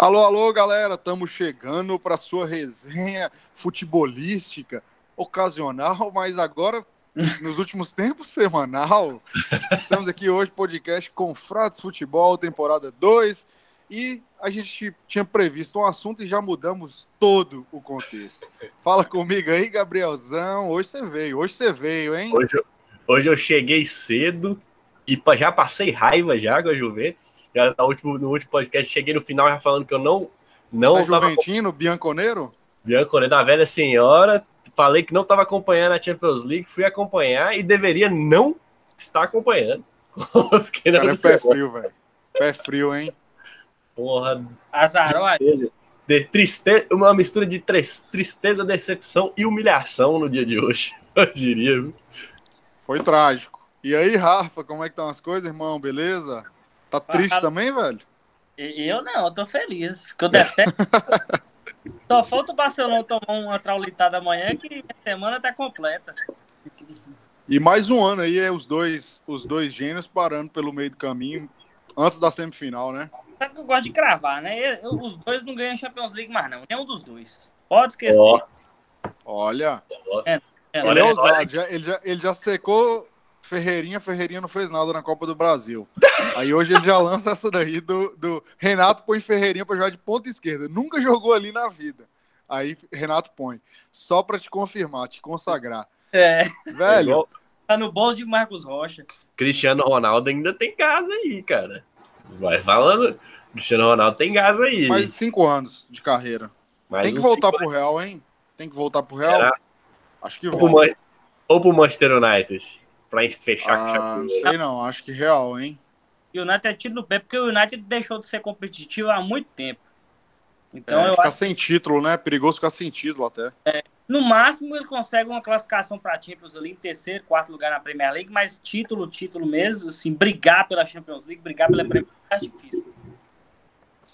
Alô, alô, galera, estamos chegando para sua resenha futebolística ocasional, mas agora nos últimos tempos semanal. Estamos aqui hoje podcast Confratos Futebol, temporada 2, e a gente tinha previsto um assunto e já mudamos todo o contexto. Fala comigo aí, Gabrielzão. Hoje você veio, hoje você veio, hein? Hoje, eu- hoje eu cheguei cedo e já passei raiva já com a Juventus. Já no último, no último podcast cheguei no final já falando que eu não não Você é tava Juventino, Bianconeiro? Bianco, né, da velha senhora. Falei que não estava acompanhando a Champions League, fui acompanhar e deveria não estar acompanhando. Porque não Cara, é pé frio, velho. Pé frio, hein? porra, aí. tristeza. De tristeza, uma mistura de tristeza, decepção e humilhação no dia de hoje. Eu diria. viu? Foi trágico. E aí, Rafa, como é que estão as coisas, irmão? Beleza? Tá triste Ah, também, velho? Eu não, eu tô feliz. Que eu detesto. Só falta o Barcelona tomar uma traulitada amanhã que minha semana tá completa. E mais um ano aí, é os dois, os dois gênios parando pelo meio do caminho antes da semifinal, né? Sabe que eu gosto de cravar, né? Eu- os dois não ganham Champions League mais, não. Nenhum dos dois. Pode esquecer. Ó. Olha, É, ele olha- é ousado. Já, ele, já, ele já secou Ferreirinha, Ferreirinha não fez nada na Copa do Brasil. Aí hoje ele já lança essa daí do, do Renato põe Ferreirinha pra jogar de ponta esquerda. Nunca jogou ali na vida. Aí Renato põe. Só pra te confirmar, te consagrar. É, Velho, Igual tá no bolso de Marcos Rocha. Cristiano Ronaldo ainda tem casa aí, cara. Vai falando. Cristiano Ronaldo tem casa aí. mais cinco anos de carreira. Mais Tem que voltar cinco pro Real, hein? Tem que voltar pro. Real? Será? Acho que Ou pro, vai. Man- ou pro Manchester United. Pra fechar com Ah, chave não sei não, acho que Real, hein? E o United é tiro no pé, porque o United deixou de ser competitivo há muito tempo. Então, é, ficar acho sem título, né? Perigoso ficar sem título até. no máximo ele consegue uma classificação para Champions ali em terceiro, quarto lugar na Premier League, mas título, título mesmo, assim, brigar pela Champions League, brigar pela Premier League é difícil.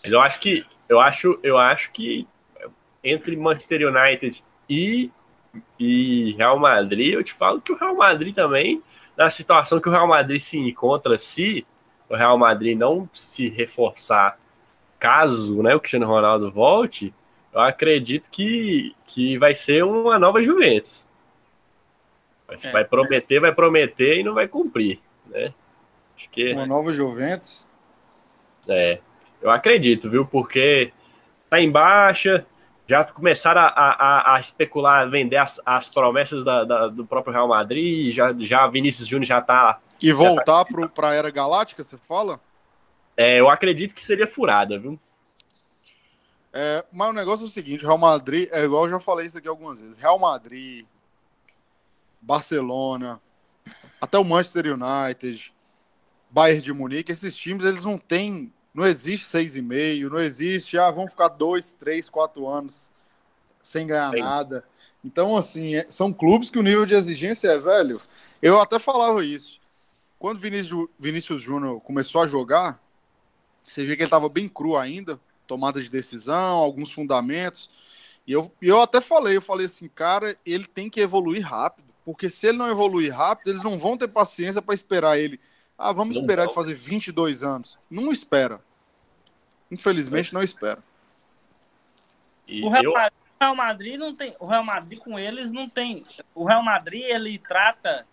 Mas eu acho que eu acho, eu acho que entre Manchester United e, e Real Madrid, eu te falo que o Real Madrid também, na situação que o Real Madrid se encontra, se o Real Madrid não se reforçar, caso né, o Cristiano Ronaldo volte, eu acredito que, que vai ser uma nova Juventus. Vai, É. vai prometer, vai prometer e não vai cumprir, né? Acho que Uma nova Juventus. é, eu acredito, viu? Porque tá em baixa, já começaram a, a, a- a especular, a vender as, as promessas da- da- do próprio Real Madrid, já, já Vinícius Júnior já tá. E voltar pro, pra Era Galáctica, você fala? é, eu acredito que seria furada, viu? É, mas o negócio é o seguinte, Real Madrid, é igual eu já falei isso aqui algumas vezes. Real Madrid, Barcelona, até o Manchester United, Bayern de Munique, esses times, eles não têm, não existe seis e meio, não existe, ah, vão ficar dois, três, quatro anos sem ganhar Sim. nada. Então, assim, é- são clubes que o nível de exigência é, velho, eu até falava isso. Quando Vinícius, Vinícius Júnior começou a jogar, você via que ele estava bem cru ainda, tomada de decisão, alguns fundamentos. E eu, eu até falei, eu falei assim, cara, ele tem que evoluir rápido, porque se ele não evoluir rápido, eles não vão ter paciência para esperar ele. Ah, vamos Não esperar vão. ele fazer 22 anos. Não espera. Infelizmente não espera. E O Real, eu, Madrid, o Real Madrid não tem. O Real Madrid com eles não tem. O Real Madrid ele trata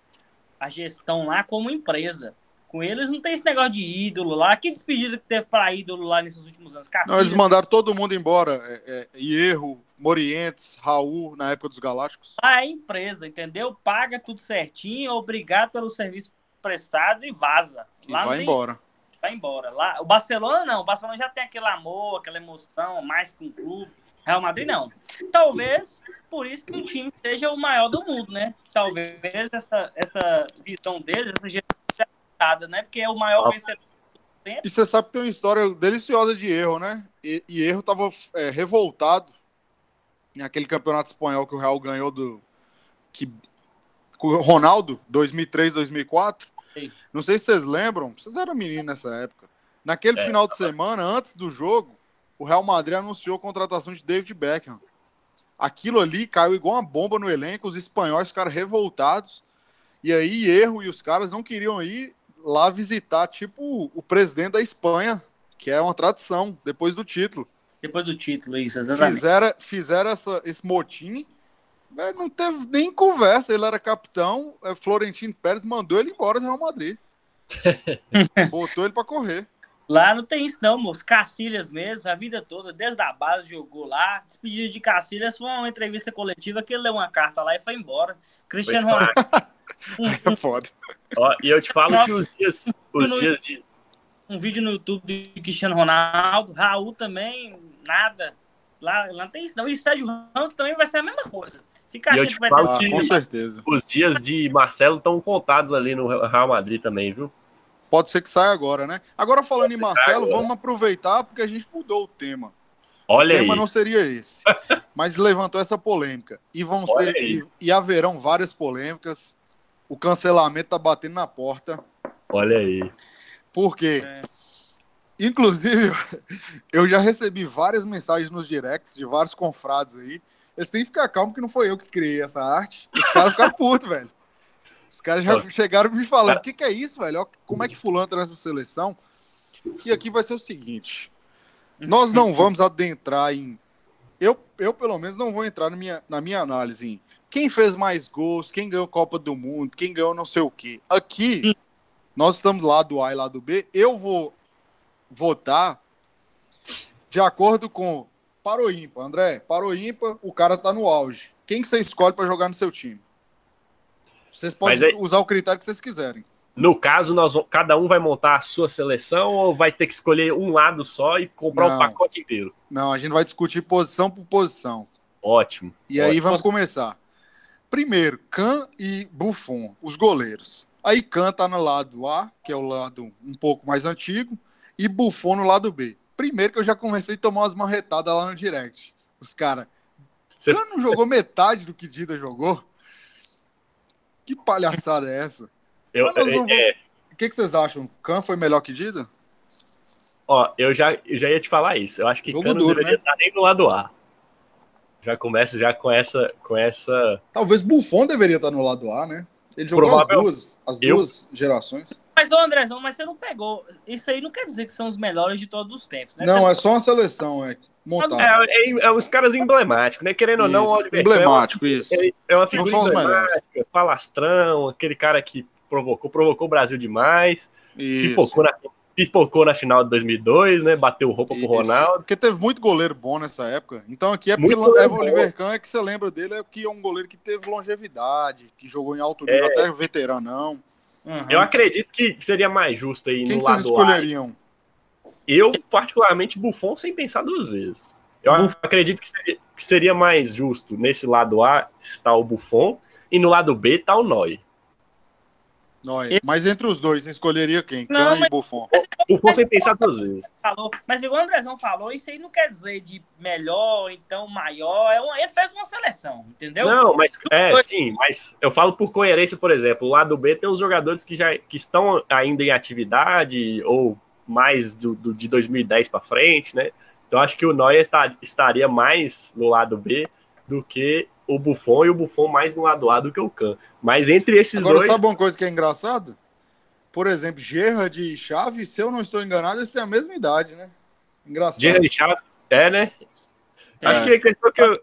a gestão lá como empresa. Com eles não tem esse negócio de ídolo lá. Que despedida que teve para ídolo lá nesses últimos anos? Não, eles mandaram todo mundo embora. É, é, Hierro, Morientes, Raul, na época dos Galácticos. Lá é empresa, entendeu? Paga tudo certinho, obrigado pelo serviço prestado e vaza. E Lá não vai tem- embora. vai embora. Lá, o Barcelona não, o Barcelona já tem aquele amor, aquela emoção, mais que um clube. Real Madrid não. Talvez por isso que o time seja o maior do mundo, né? Talvez essa, essa visão dele, essa gestão né? Porque é o maior Ah. vencedor. E você sabe que tem uma história deliciosa de erro, né? E, e erro tava é, revoltado naquele campeonato espanhol que o Real ganhou do. Que, com o Ronaldo, 2003, 2004. Sim. Não sei se vocês lembram, vocês eram meninos nessa época. Naquele É, final de semana, antes do jogo, o Real Madrid anunciou a contratação de David Beckham. Aquilo ali caiu igual uma bomba no elenco, os espanhóis ficaram revoltados. E aí, erro e os caras não queriam ir lá visitar, tipo, o presidente da Espanha, que é uma tradição, depois do título. Depois do título, isso, exatamente. Fizeram, fizeram essa, esse motim. Véio, não teve nem conversa. Ele era capitão. é, Florentino Pérez mandou ele embora do Real Madrid. Botou ele pra correr. Lá não tem isso, não, moço. Cacilhas mesmo, a vida toda, desde a base jogou lá. Despedido de Cacilhas foi uma entrevista coletiva que ele leu uma carta lá e foi embora. Cristiano Ronaldo. É foda. Ó, e eu te falo que os dias, os No- dias de. um vídeo no YouTube de Cristiano Ronaldo. Raul também, nada. Lá, lá não tem isso, não. E Sérgio Ramos também vai ser a mesma coisa. Fica E eu achando te que vai falo ter. Que- com certeza. Os dias de Marcelo estão contados ali no Real Madrid também, viu? Pode ser que saia agora, né? Agora falando em Pode Marcelo, agora. vamos aproveitar porque a gente mudou o tema. Olha o aí. tema não seria esse. mas levantou essa polêmica. E vão Olha ter, aí. e, e haverão várias polêmicas. O cancelamento tá batendo na porta. Olha aí. Por quê? É. Inclusive, eu já recebi várias mensagens nos directs de vários confrades aí. Eles têm que ficar calmos que não foi eu que criei essa arte. Os caras ficaram putos, velho. Os caras já chegaram me falando: o que, que é isso, velho? Como é que fulano tá nessa seleção? E aqui vai ser o seguinte: nós não vamos adentrar em. Eu, eu pelo menos, não vou entrar na minha, na minha análise em quem fez mais gols, quem ganhou Copa do Mundo, quem ganhou não sei o quê. Aqui, nós estamos lá do A e lá do B. Eu vou votar de acordo com para o ímpar. André, para o ímpar, o cara tá no auge. Quem que você escolhe para jogar no seu time? Vocês podem aí- usar o critério que vocês quiserem. No caso, nós, cada um vai montar a sua seleção ou vai ter que escolher um lado só e comprar o pacote inteiro? Não, a gente vai discutir posição por posição. Ótimo. E aí Ótimo. vamos começar. Primeiro, Can e Buffon, os goleiros. Aí Can tá no lado A, que é o lado um pouco mais antigo, e Buffon no lado B. Primeiro que eu já comecei a tomar umas marretadas lá no direct. Os caras, Você- não jogou metade do que Dida jogou? Que palhaçada é essa? Eu, não é, O que, que vocês acham? Can foi melhor que Dida? ó, eu já, eu já ia te falar isso. Eu acho que Jogo Cano duro, deveria né? estar nem do lado A. Já começa já com essa, com essa. Talvez Buffon deveria estar no lado A, né? Ele jogou as Provável. duas, as Eu- duas gerações. Mas, ô Andrezão, mas você não pegou. Isso aí não quer dizer que são os melhores de todos os tempos, né? Não, Você- é só uma seleção, é montada. É, é, é os caras emblemáticos, né? Querendo ou não, o Isso, Oliver é uma- emblemático, isso. É, é uma figura são os emblemática, falastrão, aquele cara que provocou, provocou o Brasil demais, Isso. pipocou na, pipocou na final de 2002, né? Bateu roupa pro Isso. Ronaldo. Porque teve muito goleiro bom nessa época. Então aqui é porque Muito é bom. Oliver Kahn é que você lembra dele, é que é um goleiro que teve longevidade, que jogou em alto nível, É. até veteranão. Uhum. Eu acredito que seria mais justo aí Quem no que vocês lado A. escolheriam? Eu, particularmente, Buffon sem pensar duas vezes. Eu Buffon. acredito que seria, que seria mais justo nesse lado A está o Buffon e no lado B está o Neuer. Neuer. Mas entre os dois, você escolheria quem? Não, Kahn e mas- Buffon. Buffon sem pensar duas vezes. falou, mas igual o Andrezão falou, isso aí não quer dizer de melhor, então maior. É uma, ele fez uma seleção, entendeu? Não, mas é, sim, mas eu falo por coerência, por exemplo, o lado B tem os jogadores que já que estão ainda em atividade ou mais do, do- de 2010 para frente, né? Então acho que o Neuer tá- estaria mais no lado B do que o Buffon e o Buffon mais no lado A do que o Kahn. Mas entre esses Agora, dois, sabe uma coisa que é engraçada? Por exemplo, Gerrard e Chave, se eu não estou enganado, eles têm a mesma idade, né? Engraçado. Gerard Chave, é, né? É. Acho que a questão é que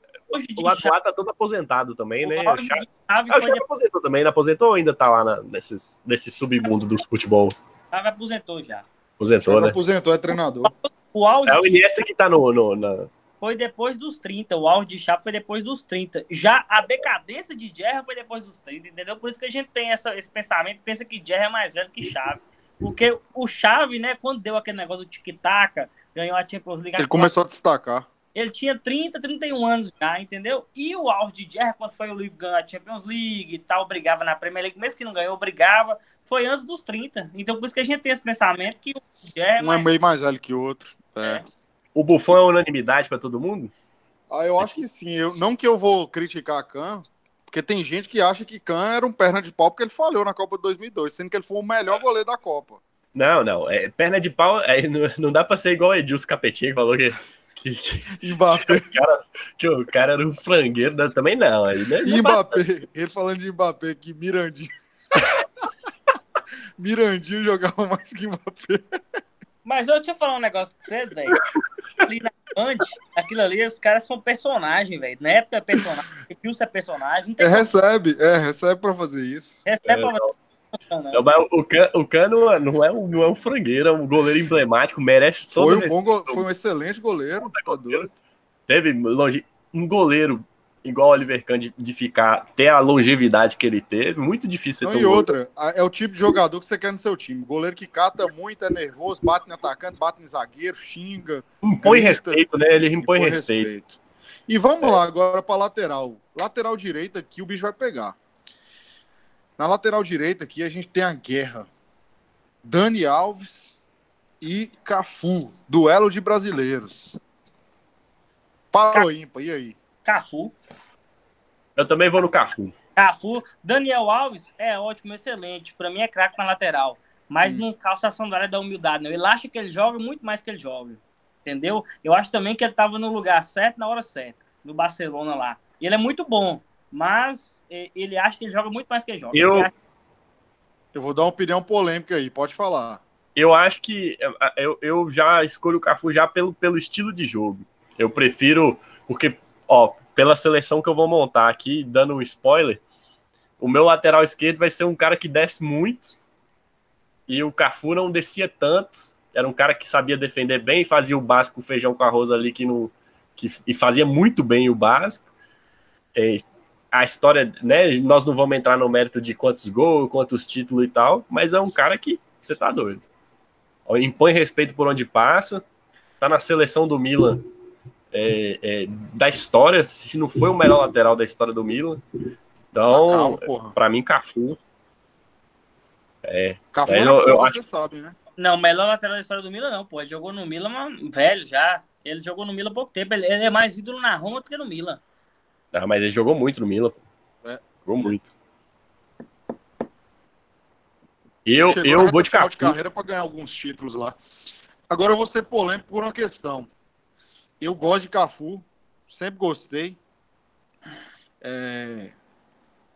de o lado chave, A tá todo aposentado também, né? o Chave, chave ah, o foi Chave aposentou também, não aposentou ou ainda tá lá na- nesses, nesse submundo do futebol? Chave aposentou já. Aposentou, Chave né? aposentou, é treinador. O auge É o Iniesta que tá no, no- na, foi depois dos 30. O auge de Chave foi depois dos 30. Já a decadência de Gerra foi depois dos 30, entendeu? Por isso que a gente tem essa, esse pensamento, pensa que Gerra é mais velho que Chave. Porque o Chave, né, quando deu aquele negócio do tic-tac, ganhou a Champions League, Ele começou a destacar. ele tinha 30, 31 anos já, entendeu? E o auge de Gerra, quando foi o Liverpool ganhar a Champions League e tal, brigava na Premier League, mesmo que não ganhou, brigava, foi antes dos 30. Então por isso que a gente tem esse pensamento que o Gerra é Um é meio mais velho que o outro. É. É. O Buffon é unanimidade pra todo mundo? Ah, eu acho que sim. Eu, não que eu vou criticar a Kahn, porque tem gente que acha que Kahn era um perna de pau porque ele falhou na Copa de 2002, sendo que ele foi o melhor goleiro da Copa. Não, não. É, perna de pau, é, não, não dá pra ser igual o Edilson Capetinho que falou que, que, que, Mbappé, que o cara era um frangueiro, também não. Aí, né? Mbappé, ele falando de Mbappé que Mirandinho. Mirandinho jogava mais que Mbappé. Mas eu eu falar um negócio com vocês, velho. Ali na Band, aquilo ali, os caras são personagem, velho. Neto é personagem, Wilson é personagem. É, recebe, é, recebe pra fazer isso. Recebe é, pra fazer não, não. Não, o, Cano, o Cano não é um, não é um frangueiro, é um goleiro emblemático, merece todo foi um bom Foi um excelente goleiro, tá doido. Teve longe, um goleiro igual o Oliver Kahn de, de, ficar, ter a longevidade que ele teve, muito difícil. Não, e outra, é o tipo de jogador que você quer no seu time. Goleiro que cata muito, é nervoso, bate no atacante, bate no zagueiro, xinga. Impõe grita, respeito, né? Ele impõe, impõe respeito. respeito. E vamos é. lá agora para lateral. Lateral direita aqui o bicho vai pegar. Na lateral direita aqui a gente tem a guerra. Dani Alves e Cafu. Duelo de brasileiros. Para o ímpar, e aí? Cafu. Eu também vou no Cafu. Cafu. Daniel Alves é ótimo, excelente. Para mim é craque na lateral. Mas hum. não calça a sandália da humildade, não. Ele acha que ele joga muito mais que ele joga. Entendeu? Eu acho também que ele estava no lugar certo, na hora certa. No Barcelona lá. E ele é muito bom. Mas ele acha que ele joga muito mais que ele joga. Eu, acha... eu vou dar uma opinião polêmica aí, pode falar. Eu acho que eu, eu já escolho o Cafu já pelo, pelo estilo de jogo. Eu prefiro, porque ó, pela seleção que eu vou montar aqui, dando um spoiler, o meu lateral esquerdo vai ser um cara que desce muito e o Cafu não descia tanto. Era um cara que sabia defender bem, fazia o básico feijão com arroz ali que não que, e fazia muito bem o básico. E a história, né? Nós não vamos entrar no mérito de quantos gols, quantos títulos e tal, mas é um cara que você tá doido. Impõe respeito por onde passa, tá na seleção do Milan é, é, da história, se não foi o melhor lateral da história do Milan. Então, para mim, Cafu. É. Cafu é, eu, eu acho... sabe, né? Não, melhor lateral da história do Milan, não, pô. Ele jogou no Milan, mas velho já. Ele jogou no Milan há pouco tempo. Ele é mais ídolo na Roma do que no Milan. Ah, mas ele jogou muito no Milan. É. Jogou muito. Eu, eu vou de Cafu. de carreira para ganhar alguns títulos lá. Agora eu vou ser polêmico por uma questão. Eu gosto de Cafu, sempre gostei. É...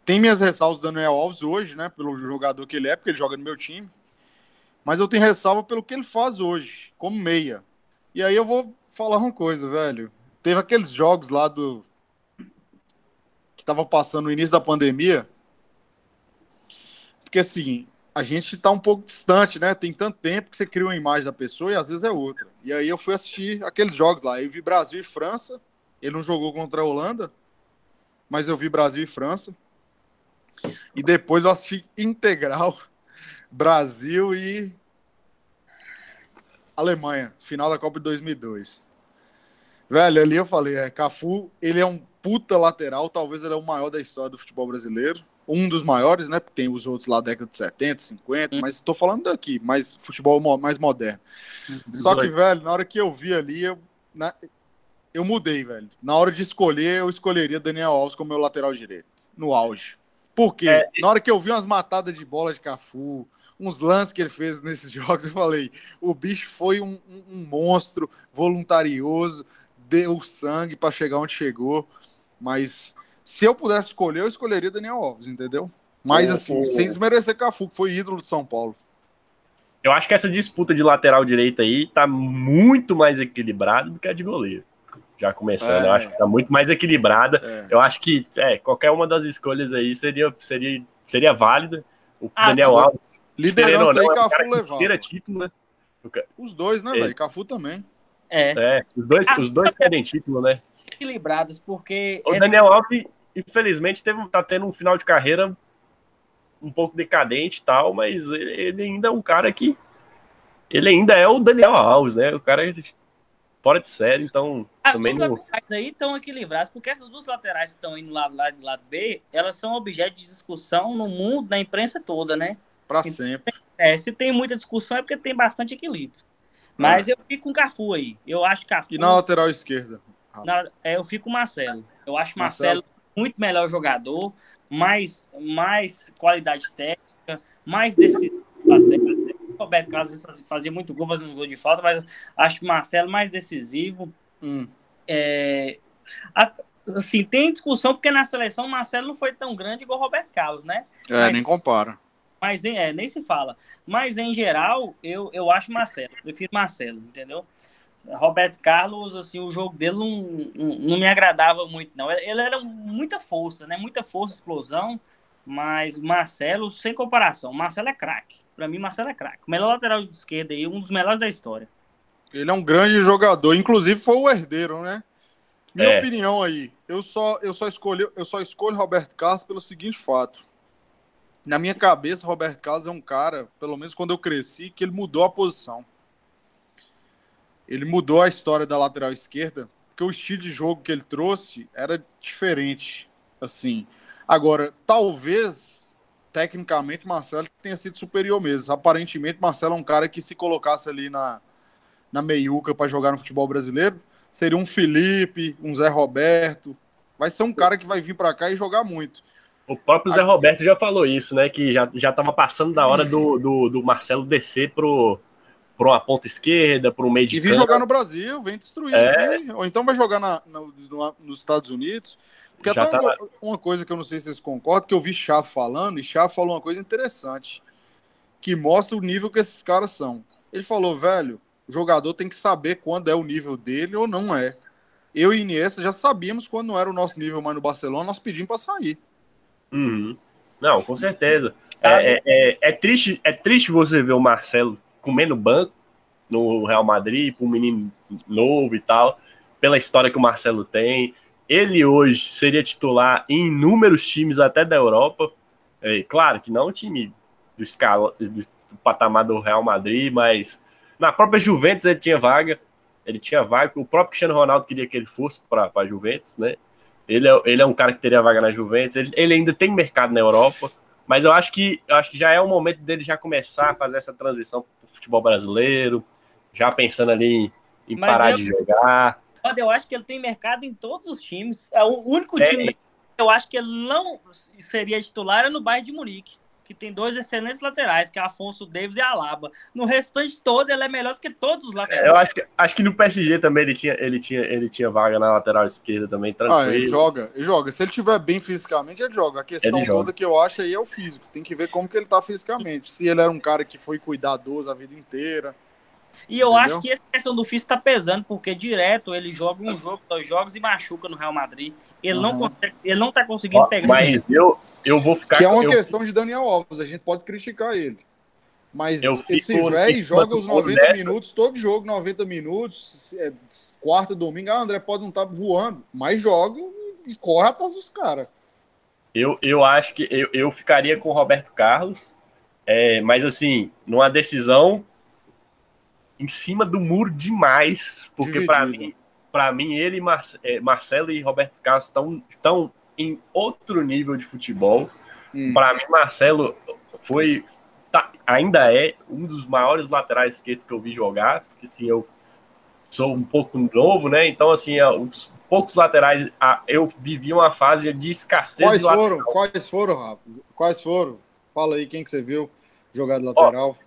Tem minhas ressalvas do Daniel Alves hoje, né? Pelo jogador que ele é, porque ele joga no meu time. Mas eu tenho ressalva pelo que ele faz hoje, como meia. E aí eu vou falar uma coisa, velho. Teve aqueles jogos lá do. que tava passando no início da pandemia. Porque assim, a gente tá um pouco distante, né? Tem tanto tempo que você cria uma imagem da pessoa e às vezes é outra. E aí eu fui assistir aqueles jogos lá. Eu vi Brasil e França. Ele não jogou contra a Holanda, mas eu vi Brasil e França. E depois eu assisti integral Brasil e Alemanha, final da Copa de 2002. Velho, ali eu falei, é, Cafu, ele é um puta lateral, talvez ele é o maior da história do futebol brasileiro um dos maiores, né? Porque tem os outros lá da década de 70, 50, hum. mas estou falando daqui, mais futebol mais moderno. Só que, velho, na hora que eu vi ali, eu, na, eu mudei, velho. Na hora de escolher, eu escolheria Daniel Alves como meu lateral direito, no auge. Por quê? É... Na hora que eu vi umas matadas de bola de Cafu, uns lances que ele fez nesses jogos, eu falei: o bicho foi um, um monstro voluntarioso, deu sangue para chegar onde chegou, mas se eu pudesse escolher, eu escolheria Daniel Alves, entendeu? Mas é, assim, é. sem desmerecer Cafu, que foi ídolo de São Paulo. Eu acho que essa disputa de lateral direita aí tá muito mais equilibrada do que a de goleiro. Já começando, é. eu acho que tá muito mais equilibrada. É. Eu acho que é, qualquer uma das escolhas aí seria, seria, seria válida. O ah, Daniel tá Alves. Liderança aí, Cafu levava. título, né? Os dois, né, velho? Cafu também. É. é. os dois, os dois querem título, né? Equilibradas, porque. O Daniel Alves, infelizmente, teve, tá tendo um final de carreira um pouco decadente e tal, mas ele, ele, ainda é um cara que. Ele ainda é o Daniel Alves, né? O cara é fora de série, então. As também duas não... laterais aí estão equilibradas, porque essas duas laterais que estão indo lá do lado, lado B, elas são objeto de discussão no mundo, na imprensa toda, né? Para então, sempre. É, se tem muita discussão é porque tem bastante equilíbrio. Mas é. eu fico com o Cafu aí. Eu acho Cafu. E na lateral esquerda? Na, é, eu fico com o Marcelo. Eu acho Marcelo, Marcelo muito melhor jogador, mais, mais qualidade técnica, mais decisivo. O Roberto Carlos fazia muito gol, fazendo gol de falta, mas acho o Marcelo mais decisivo. Hum. É, assim, tem discussão porque na seleção o Marcelo não foi tão grande igual o Roberto Carlos, né? É, mas, nem compara. Mas é, nem se fala. Mas em geral, eu, eu acho Marcelo, prefiro Marcelo, entendeu? Roberto Carlos, assim, o jogo dele não, não, não, me agradava muito, não. Ele era muita força, né? Muita força, explosão, mas Marcelo, sem comparação, Marcelo é craque. Para mim, Marcelo é craque. O melhor lateral de esquerda aí, um dos melhores da história. Ele é um grande jogador, inclusive foi o herdeiro, né? Minha é. opinião aí, eu só, eu só escolhi, eu só escolho Roberto Carlos pelo seguinte fato. Na minha cabeça, Roberto Carlos é um cara, pelo menos quando eu cresci, que ele mudou a posição. Ele mudou a história da lateral esquerda, porque o estilo de jogo que ele trouxe era diferente, assim. Agora, talvez tecnicamente Marcelo tenha sido superior mesmo. Aparentemente Marcelo é um cara que se colocasse ali na na meiuca para jogar no futebol brasileiro, seria um Felipe, um Zé Roberto. Vai ser um cara que vai vir para cá e jogar muito. O próprio Zé Roberto já falou isso, né? Que já, já tava passando da hora do, do, do Marcelo descer pro, pro uma ponta esquerda, pro meio de E vir jogar no Brasil, vem destruir é. aqui. Ou então vai jogar na, no, nos Estados Unidos. Porque já até tá... uma, coisa que eu não sei se vocês concordam, que eu vi Chá falando, e Chá falou uma coisa interessante, que mostra o nível que esses caras são. Ele falou, velho, o jogador tem que saber quando é o nível dele ou não é. Eu e Iniesta já sabíamos quando não era o nosso nível mais no Barcelona, nós pedimos para sair. Uhum. Não, com certeza. É, é, é, é, triste, é triste você ver o Marcelo comendo banco no Real Madrid, para um menino novo e tal, pela história que o Marcelo tem. Ele hoje seria titular em inúmeros times até da Europa. É, claro que não o time do, escala, do patamar do Real Madrid, mas na própria Juventus ele tinha vaga. Ele tinha vaga. O próprio Cristiano Ronaldo queria que ele fosse para a Juventus, né? Ele é, ele é um cara que teria vaga na Juventus. Ele, ele ainda tem mercado na Europa. Mas eu acho que eu acho que já é o momento dele já começar a fazer essa transição futebol brasileiro, já pensando ali em, parar eu, de jogar. Eu acho que ele tem mercado em todos os times. É o único é. time eu acho que ele não seria titular é no Bayern de Munique que tem dois excelentes laterais, que é Afonso Davis e Alaba. No restante todo, ele é melhor do que todos os laterais. Eu acho que, acho que no PSG também ele tinha, ele, tinha, ele tinha vaga na lateral esquerda também, tranquilo. Ah, ele joga, ele joga. Se ele tiver bem fisicamente, ele joga. A questão ele toda joga. que eu acho aí é o físico. Tem que ver como que ele tá fisicamente. Se ele era um cara que foi cuidadoso a vida inteira. E eu Entendeu? acho que essa questão do físico tá pesando, porque direto ele joga um jogo, dois jogos e machuca no Real Madrid. Ele, uhum. não, consegue, ele não tá conseguindo Ó, pegar. Mas eu, eu vou ficar. Que é uma eu... questão de Daniel Alves, a gente pode criticar ele. Mas eu esse velho joga os 90 dessa. minutos, todo jogo 90 minutos, é, quarta, domingo, ah, André pode não estar tá voando, mas joga e corre atrás dos caras. Eu, eu acho que eu, eu ficaria com o Roberto Carlos, é, mas assim, numa decisão em cima do muro demais, porque para mim, para mim ele, é, Marcelo e Roberto Carlos estão tão em outro nível de futebol. Hum. Para mim, Marcelo foi, tá, ainda é um dos maiores laterais esquerdos que eu vi jogar, porque assim, eu sou um pouco novo, né? Então, assim, é, os poucos laterais, eu vivi uma fase de escassez. Quais foram? Lateral. Quais foram, Rafa? Quais foram? Fala aí, quem que você viu jogar de lateral? Ó,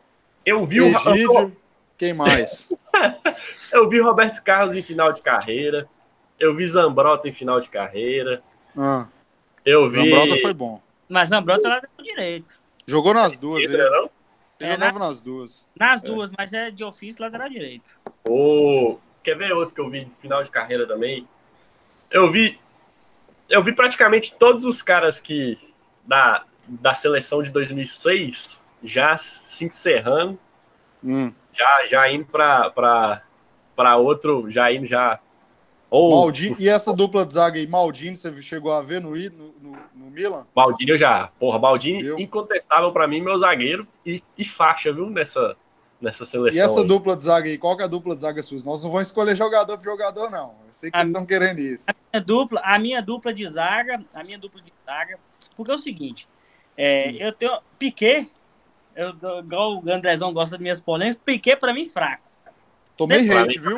eu vi Egídio, o. Quem mais? eu vi Roberto Carlos em final de carreira. Eu vi Zambrota em final de carreira. Ah. Eu vi. Zambrota foi bom. Mas Zambrota lá deu direito. Jogou nas duas, ele. Não? Ele é, jogava na... nas duas. Nas é. duas, mas é de ofício lateral direito. Oh, quer ver outro que eu vi de final de carreira também? Eu vi. Eu vi praticamente todos os caras que. Da, da seleção de 2006 já se encerrando. Hum. Já, já indo para outro. Já indo já ou, Maldini, e essa dupla de zaga aí, Maldini, você chegou a ver no, no, no Milan? Maldini eu já. Porra, Maldini, incontestável para mim, meu zagueiro e, e, faixa, viu, nessa, nessa seleção. E essa aí. dupla de zaga aí, qual que é a dupla de zaga sua? Nós não vamos escolher jogador por jogador, não. Eu sei que a vocês estão querendo isso. A minha, dupla, a minha dupla de zaga, a minha dupla de zaga, porque é o seguinte, é, eu tenho. Piquet, eu, igual o Andrezão gosta de minhas polêmicas, Piquet para mim fraco. Tomei hate, viu?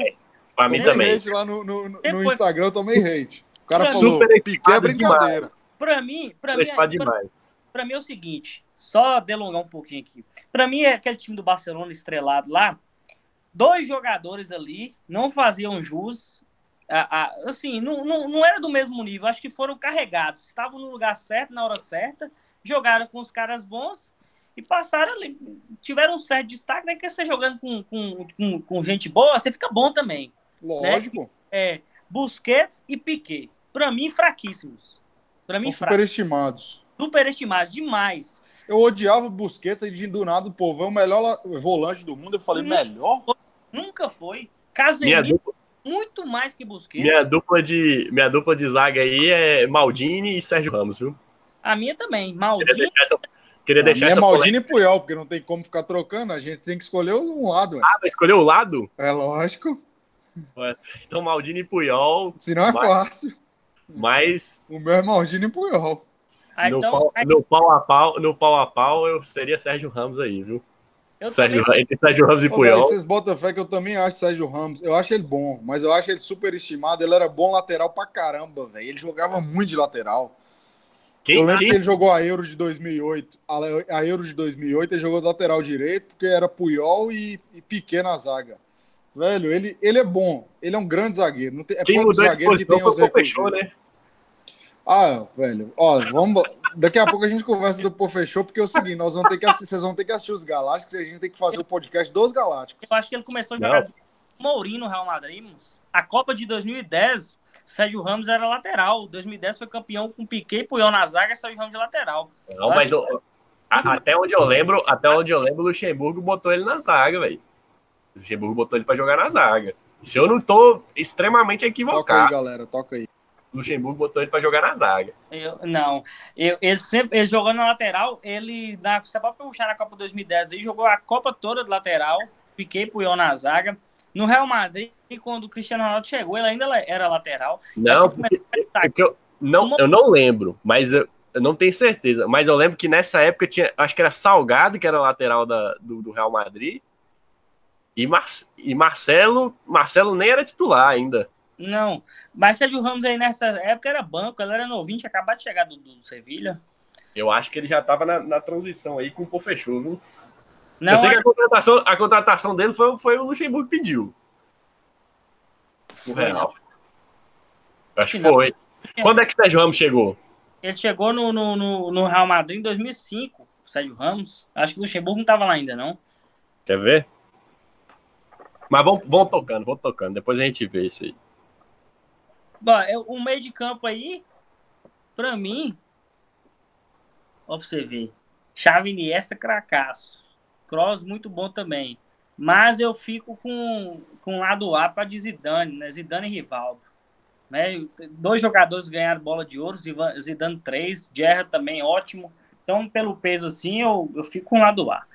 Pra mim também. hate lá no, no, no Instagram, eu tomei hate. O cara falou, super Piquet é brincadeira. Pra mim, pra mim, é, demais. Pra, pra mim é o seguinte, só delongar um pouquinho aqui. Pra mim, é aquele time do Barcelona estrelado lá, dois jogadores ali não faziam jus. A, a, assim, não, não, não era do mesmo nível, acho que foram carregados. Estavam no lugar certo, na hora certa, jogaram com os caras bons e passaram ali. Tiveram um certo destaque, né? Que você jogando com, com, com, com gente boa, você fica bom também. Lógico. Né? É, Busquets e Piquet. Para mim, fraquíssimos. Para mim, superestimados. Superestimados, demais. Eu odiava Busquets e do nada o povo é o melhor volante do mundo. Eu falei, nunca melhor? Nunca foi. Casemiro, muito mais que Busquets. Minha dupla de, minha dupla de zaga aí é Maldini e Sérgio Ramos, viu? A minha também. Maldini. Essa, queria deixar essa é Maldini e Puyol, porque não tem como ficar trocando. A gente tem que escolher um lado. Ah, vai escolher o lado? É lógico. Então, Maldini e Puyol. Se não é mas, fácil. Mas. O meu é Maldini e Puyol. Ah, no, então, pau, aí... no, pau a pau, no pau a pau, eu seria Sérgio Ramos aí, viu? Sérgio, também... Entre Sérgio Ramos e Puyol. vocês botam fé que eu também acho Sérgio Ramos. Eu acho ele bom, mas eu acho ele super estimado. Ele era bom lateral pra caramba, velho. Ele jogava muito de lateral. Quem, eu lembro quem? que ele jogou a Euro de 2008. A, Euro de 2008 ele jogou de lateral direito, porque era Puyol e, e Piquet na zaga. Velho, ele, ele é bom. Ele é um grande zagueiro. Não tem, é Quem mudou zagueiro que tem os fechou, né? Ah, velho. Ó, vamos. Daqui a pouco a gente conversa do Pô Fechou, porque é o seguinte, nós vamos ter que assistir, vocês vão ter que assistir os Galácticos e a gente tem que fazer o podcast dos Galácticos. Eu acho que ele começou a jogar Mourinho no Real Madrid. A Copa de 2010, Sérgio Ramos era lateral. 2010 foi campeão com Piquet, Puyol na zaga, Sérgio Ramos de lateral. Não, mas eu, até onde eu lembro, até onde eu lembro, o Luxemburgo botou ele na zaga, velho. O Luxemburgo botou ele para jogar na zaga. Se eu não tô extremamente equivocado. Toca aí, galera, toca aí. Luxemburgo botou ele para jogar na zaga. Eu, não, eu, ele sempre ele jogou na lateral. Ele, na, você pode puxar na Copa 2010 ele jogou a Copa toda de lateral. Piquei Puyol na zaga. No Real Madrid, quando o Cristiano Ronaldo chegou, ele ainda era lateral. Não, porque, porque eu, não, eu não lembro, mas eu, eu, não tenho certeza. Mas eu lembro que nessa época tinha, acho que era Salgado, que era lateral da, do, do Real Madrid. E, Mar, e Marcelo, Marcelo nem era titular ainda. Não, mas Sérgio Ramos aí nessa época era banco, ele era novinho, tinha acabado de chegar do, do Sevilha. Eu acho que ele já estava na, na, transição aí com o Pô fechou, viu? Não, eu sei que a contratação, a contratação dele foi, foi o Luxemburgo que pediu. O Real. Acho que foi. Quando é que o Sérgio Ramos chegou? Ele chegou no, no, no, no Real Madrid em 2005, o Sérgio Ramos. Acho que o Luxemburgo não estava lá ainda, não. Quer ver? Mas vamos, vamos tocando, vamos tocando. Depois a gente vê isso aí. Bom, eu, o meio de campo aí, pra mim, ó, pra você ver. Chave Iniesta, cracaço. Cross, muito bom também. Mas eu fico com, com lado A para de Zidane, né? Zidane e Rivaldo. Né? Dois jogadores ganharam bola de ouro, Zidane três, Gerra também ótimo. Então, pelo peso assim, eu, eu fico com lado A.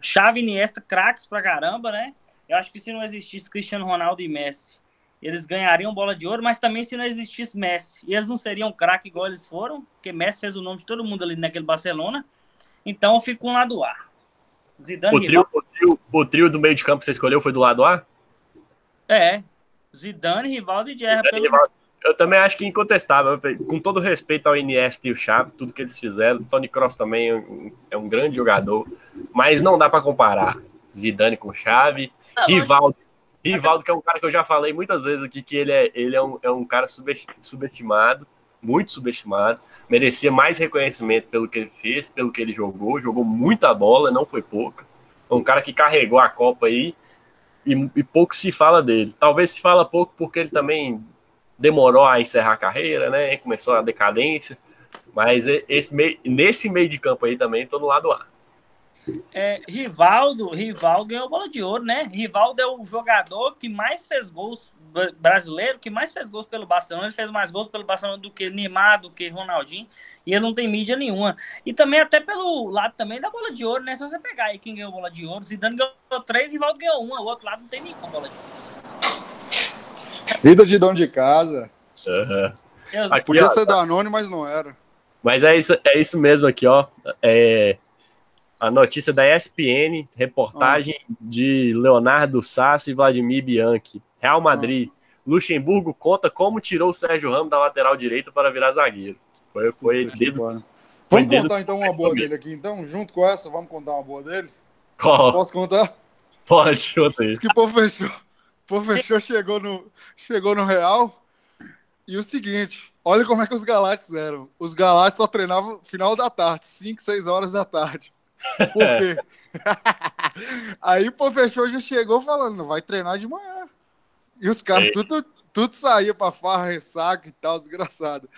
Chave Iniesta, craques pra caramba, né? Eu acho que se não existisse Cristiano Ronaldo e Messi, eles ganhariam bola de ouro, mas também se não existisse Messi. E eles não seriam craque igual eles foram, porque Messi fez o nome de todo mundo ali naquele Barcelona. Então eu fico com lado A. Zidane o trio, o trio, o trio do meio de campo que você escolheu foi do lado A? É. Zidane, Rivaldo e Gerra. Pelo... Eu também acho que incontestável. Com todo respeito ao Iniesta e o Xavi, tudo que eles fizeram. O Tony Cross também é um, é um grande jogador. Mas não dá para comparar Zidane com Xavi. Não, Rivaldo, Rivaldo, que é um cara que eu já falei muitas vezes aqui, que ele é, ele é, um, é um cara subestimado, muito subestimado, merecia mais reconhecimento pelo que ele fez, pelo que ele jogou, jogou muita bola, não foi pouca. É um cara que carregou a Copa aí e, e pouco se fala dele. Talvez se fala pouco porque ele também demorou a encerrar a carreira, né? Começou a decadência. Mas esse nesse meio de campo aí também, tô no lado A. É, Rivaldo, Rivaldo ganhou bola de ouro, né? Rivaldo é o jogador que mais fez gols brasileiro, que mais fez gols pelo Barcelona. Ele fez mais gols pelo Barcelona do que Neymar, do que Ronaldinho, e ele não tem mídia nenhuma. E também até pelo lado também da bola de ouro, né? Se você pegar aí quem ganhou bola de ouro, Zidane ganhou três, Rivaldo ganhou uma, o outro lado não tem nenhuma bola de ouro. Vida de dono de casa. Uhum. Aqui, Podia ó, ser Danone, mas não era. Mas é isso, é isso mesmo aqui, ó. É, a notícia da ESPN, reportagem ah. de Leonardo Sassi e Vladimir Bianchi. Real Madrid. Ah. Luxemburgo conta como tirou o Sérgio Ramos da lateral direita para virar zagueiro. Foi, foi dedo, Vamos contar então uma boa dele aqui, então, junto com essa, vamos contar uma boa dele? Qual? Posso contar? Pode, conta aí. Diz que o professor, professor chegou, no, chegou no Real e o seguinte, olha como é que os Galates eram. Os Galates só treinavam final da tarde, 5, 6 horas da tarde. Por quê? Aí o professor já chegou falando, vai treinar de manhã. E os caras tudo, tudo saía pra farra, ressaca e tal, desgraçado.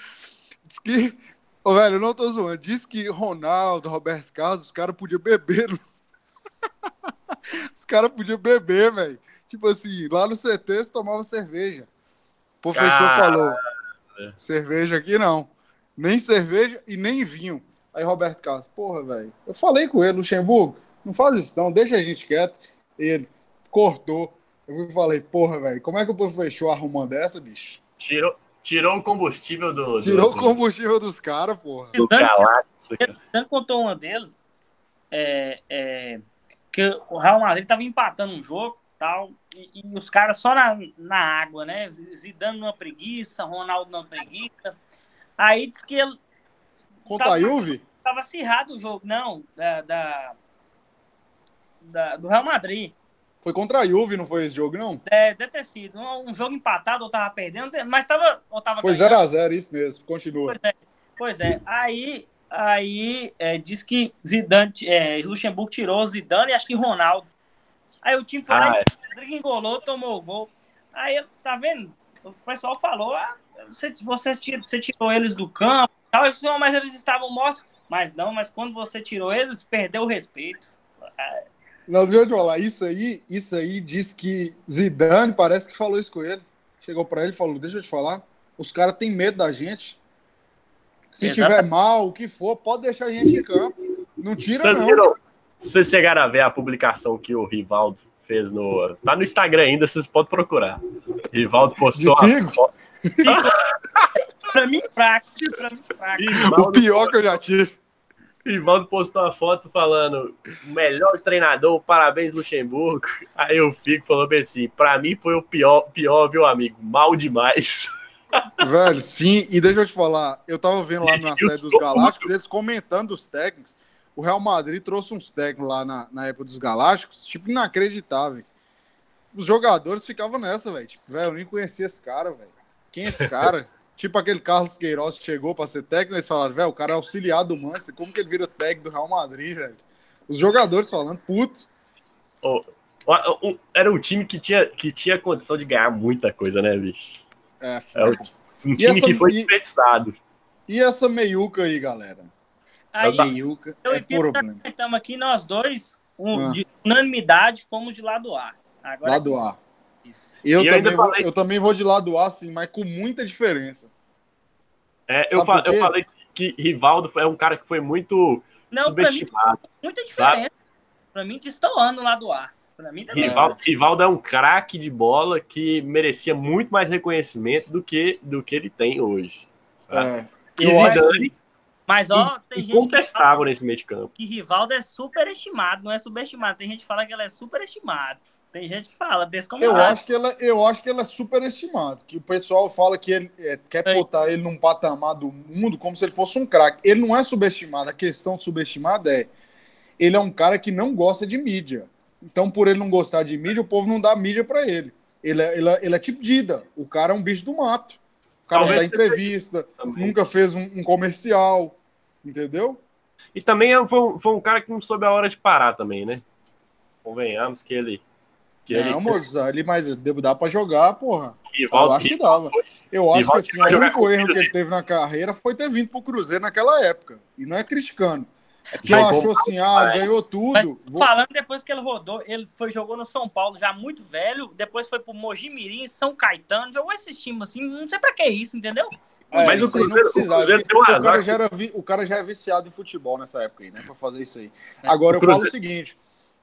Diz que, ô, velho, eu não tô zoando, diz que Ronaldo, Roberto Carlos, os caras podiam beber. os caras podiam beber, velho. Tipo assim, lá no CT eles tomavam cerveja. O professor Caramba. falou, cerveja aqui não. Nem cerveja e nem vinho. Aí Roberto Carlos, porra, velho. Eu falei com ele, Luxemburgo, não faz isso não, deixa a gente quieto. Ele cortou. Eu falei, porra, velho, como é que o povo fechou arrumando essa, bicho? Tirou, tirou o combustível do. Tirou do, o combustível dos caras, porra. Do. Ele contou uma dele. É, é, que o Real Madrid tava empatando um jogo tal, e, e os caras só na, na água, né? Zidane numa preguiça, Ronaldo numa preguiça. Aí diz que ele. Contra tava, a Juve? Tava acirrado o jogo, não, da, da, da, do Real Madrid. Foi contra a Juve, não foi esse jogo, não? É, deve ter sido. Um, um jogo empatado, ou tava perdendo, mas tava. Ou tava foi 0x0, isso mesmo, continua. Pois é. Pois é. Aí, aí é, diz que Zidane, é, Luxemburgo tirou Zidane e acho que Ronaldo. Aí o time foi ah, lá, é. engolou, tomou o gol. Aí, tá vendo? O pessoal falou, ah, você, você, você tirou eles do campo, tal, mas eles estavam mortos. Mas não, mas quando você tirou eles, perdeu o respeito. Não, deixa eu te falar, isso aí, isso aí diz que Zidane parece que falou isso com ele. Chegou para ele e falou: Deixa eu te falar, os caras têm medo da gente. Se Exatamente. tiver mal, o que for, pode deixar a gente em campo. Não tira, Vocês não. Viram, vocês chegaram a ver a publicação que o Rivaldo fez no. Tá no Instagram ainda, vocês podem procurar. Rivaldo postou a foto. pra mim, fraco. Pra mim, fraco. O pior que eu já tive. Rivaldo postou uma foto falando: melhor treinador, parabéns, Luxemburgo. Aí eu fico falando assim: pra mim foi o pior, pior, viu, amigo? Mal demais. Velho, sim, e deixa eu te falar, eu tava vendo lá na série dos Galácticos, eles comentando os técnicos. O Real Madrid trouxe uns técnicos lá na, na época dos Galácticos, tipo, inacreditáveis. Os jogadores ficavam nessa, velho. Tipo, velho, eu nem conhecia esse cara, velho. Quem é esse cara? Tipo aquele Carlos Queiroz que chegou para ser técnico, eles falaram, velho, o cara é auxiliar do Manchester, como que ele vira técnico do Real Madrid, velho? Os jogadores falando, putz. Oh, era um time que tinha, que tinha condição de ganhar muita coisa, né, bicho? É, foi. É um time essa, que foi desperdiçado. E, e essa meiuca aí, galera? Aí, a meiuca eu é problema. Estamos aqui, nós dois, um, ah. de unanimidade, fomos de lado A. Agora lado A. Eu, também vou, falei... eu também vou de lado A, sim, mas com muita diferença. É, eu, fa eu falei que Rivaldo é um cara que foi muito Não, subestimado. Mim, muita diferença. Sabe? Pra mim, destoando lá do ar. Pra mim, Rivaldo, Rivaldo é um craque de bola que merecia muito mais reconhecimento do que, do que ele tem hoje. Sabe? É. E Zidane, mas, ó, tem gente que nesse meio de campo. Que Rivaldo é superestimado, não é subestimado. Tem gente que fala que ele é superestimado. Tem gente que fala desse como eu acho que ele, é, Eu acho que ele é superestimado. Que o pessoal fala que ele é, quer é. botar ele num patamar do mundo como se ele fosse um craque. Ele não é subestimado. A questão subestimada é ele é um cara que não gosta de mídia. Então, por ele não gostar de mídia, o povo não dá mídia para ele. Ele é, ele, é, ele é tipo Dida. O cara é um bicho do mato. O cara Talvez não dá entrevista, nunca fez um, um, comercial, entendeu? E também é foi um, foi um cara que não soube a hora de parar também, né? Convenhamos que ele. Que não, ele... moço, ali, mas dá pra jogar, porra. Eu acho que dava. Eu acho que assim, o único erro que ele teve na carreira foi ter vindo pro Cruzeiro naquela época. E não é criticando. É que ela achou assim, ah, ganhou tudo. Mas, vou... Falando depois que ele rodou, ele foi jogou no São Paulo já muito velho, depois foi pro Mogi Mirim, São Caetano, jogou esse time assim, não sei pra que isso, entendeu? É, mas o Cruzeiro, o Cruzeiro tem o, cara já era o cara já é viciado em futebol nessa época aí, né? Pra fazer isso aí. É. Agora, eu falo o seguinte: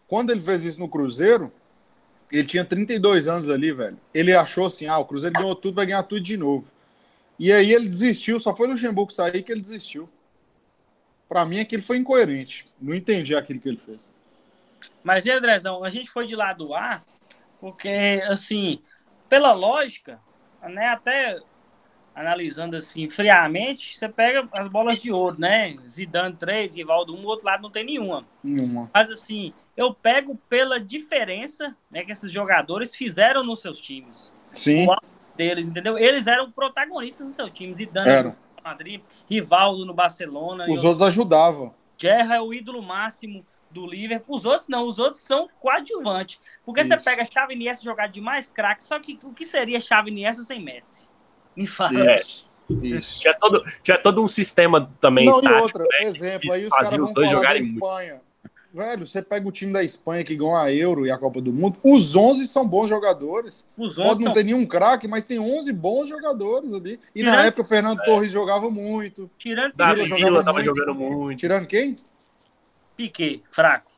quando ele fez isso no Cruzeiro, ele tinha 32 anos ali, velho. Ele achou assim: ah, o Cruzeiro ganhou tudo, vai ganhar tudo de novo. E aí ele desistiu, só foi o Luxemburgo sair que ele desistiu. Para mim, aquilo foi incoerente. Não entendi aquilo que ele fez. Mas, Andrezão, a gente foi de lado A, porque, assim, pela lógica, né, até analisando assim friamente, você pega as bolas de ouro, né? Zidane 3, Rivaldo 1, do outro lado não tem nenhuma. Nenhuma. Mas assim, eu pego pela diferença né, que esses jogadores fizeram nos seus times. Sim. O deles, entendeu? Eles eram protagonistas dos seus times. Zidane Era. Madrid, Rivaldo no Barcelona. Os outros ajudavam. Gerra é o ídolo máximo do Liverpool. Os outros não, os outros são coadjuvantes. Porque Isso. você pega Xavi e Iniesta jogar demais craque, só que o que seria Xavi e Iniesta sem Messi? Me fala. É. Isso. Isso. Tinha todo, tinha todo um sistema também Não, e tático, outra, né, exemplo, aí os caras fazia vão os dois falar da jogarem muito. Velho, você pega o time da Espanha que ganhou a Euro e a Copa do Mundo, os 11 são bons jogadores. Os Pode 11 não são... ter nenhum craque, mas tem 11 bons jogadores ali. E na Tirando- época o Fernando Torres jogava muito. Tirando Davi Vila Vila tava jogando muito. Tirando quem? Piquet, fraco.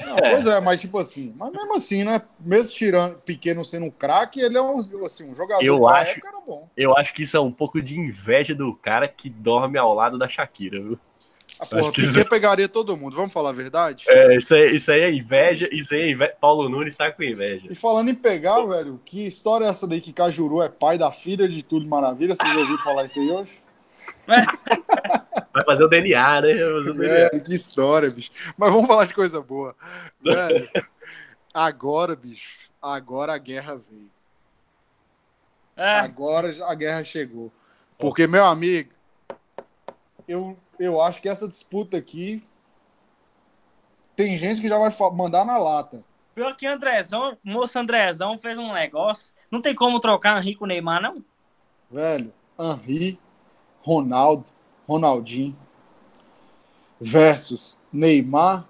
Não, Pois é, mas tipo assim, mas mesmo assim, né? Mesmo tirando pequeno sendo um craque, ele é um, assim, um jogador Eu que na acho- época era bom. Eu acho que isso é um pouco de inveja do cara que dorme ao lado da Shakira, viu? Ah, porra, que Piquet isso- pegaria todo mundo, vamos falar a verdade? É, isso, aí, isso aí é inveja, isso aí é inveja. Paulo Nunes tá com inveja. E falando em pegar, velho, que história é essa daí que Cajuru é pai da filha de Túlio Maravilha? Vocês ouviram falar isso aí hoje? Vai fazer o DNA, né? Vai fazer o DNA. É, que história, bicho. Mas vamos falar de coisa boa. Velho, agora, bicho, agora a guerra veio. É, Agora a guerra chegou. Porque, meu amigo, eu, eu acho que essa disputa aqui tem gente que já vai mandar na lata. pior que Andrezão, moço Andrezão fez um negócio. Não tem como trocar Henrique com Neymar, não? Velho, Henri, Ronaldo, Ronaldinho versus Neymar,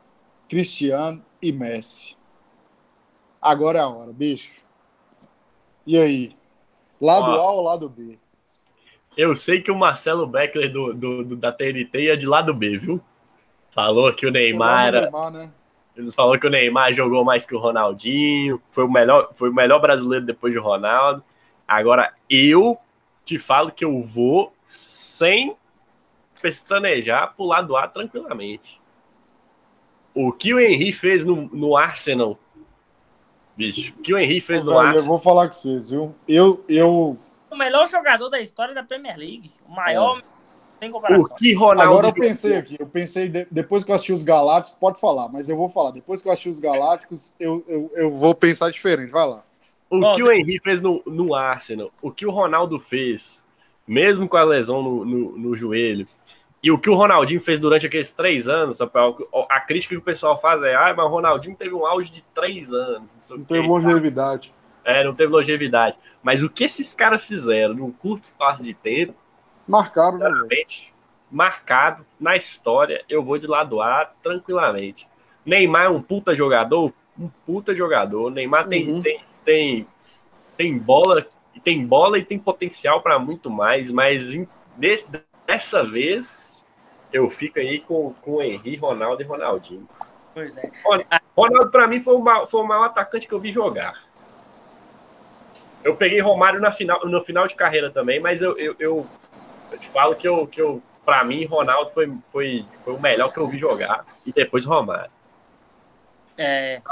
Cristiano e Messi. Agora é a hora, bicho. E aí? Lado Ó. A ou lado B? Eu sei que o Marcelo Beckler do, do, do- da TNT é de lado B, viu? Falou que o Neymar era, Neymar, né? Ele falou que o Neymar jogou mais que o Ronaldinho, foi o melhor, foi o melhor brasileiro depois de Ronaldo. Agora eu te falo que eu vou sem pestanejar pro lado A tranquilamente. O que o Henry fez no, no Arsenal, bicho, o que o Henry fez no Velho, eu Arsenal, vou falar com vocês, viu? Eu, eu, O melhor jogador da história da Premier League. O maior, sem comparação. o que Ronaldo agora eu pensei aqui, eu pensei, de- depois que eu assisti os Galácticos, pode falar, mas eu vou falar. Depois que eu assisti os Galácticos, eu, eu, eu vou pensar diferente. Vai lá. O Ó, que o Henry fez no, no Arsenal, o que o Ronaldo fez, mesmo com a lesão no, no, no joelho, e o que o Ronaldinho fez durante aqueles três anos, a crítica que o pessoal faz é, ah, mas o Ronaldinho teve um auge de três anos, não sei Não quê. tem longevidade. É, não teve longevidade. Mas o que esses caras fizeram num curto espaço de tempo, Marcaram, né, marcado na história, eu vou de lado A tranquilamente. Neymar é um puta jogador, um puta jogador. Neymar tem, Uhum. tem, tem, tem bola, tem bola e tem potencial para muito mais, mas desse- dessa vez eu fico aí com, com o Henry, Ronaldo e Ronaldinho. Pois é. Ronaldo, para mim, foi o, maior, foi o maior atacante que eu vi jogar. Eu peguei Romário na final, no final de carreira também, mas eu, eu, eu, eu te falo que, eu, que eu, para mim, Ronaldo foi, foi, foi o melhor que eu vi jogar. E depois Romário. É,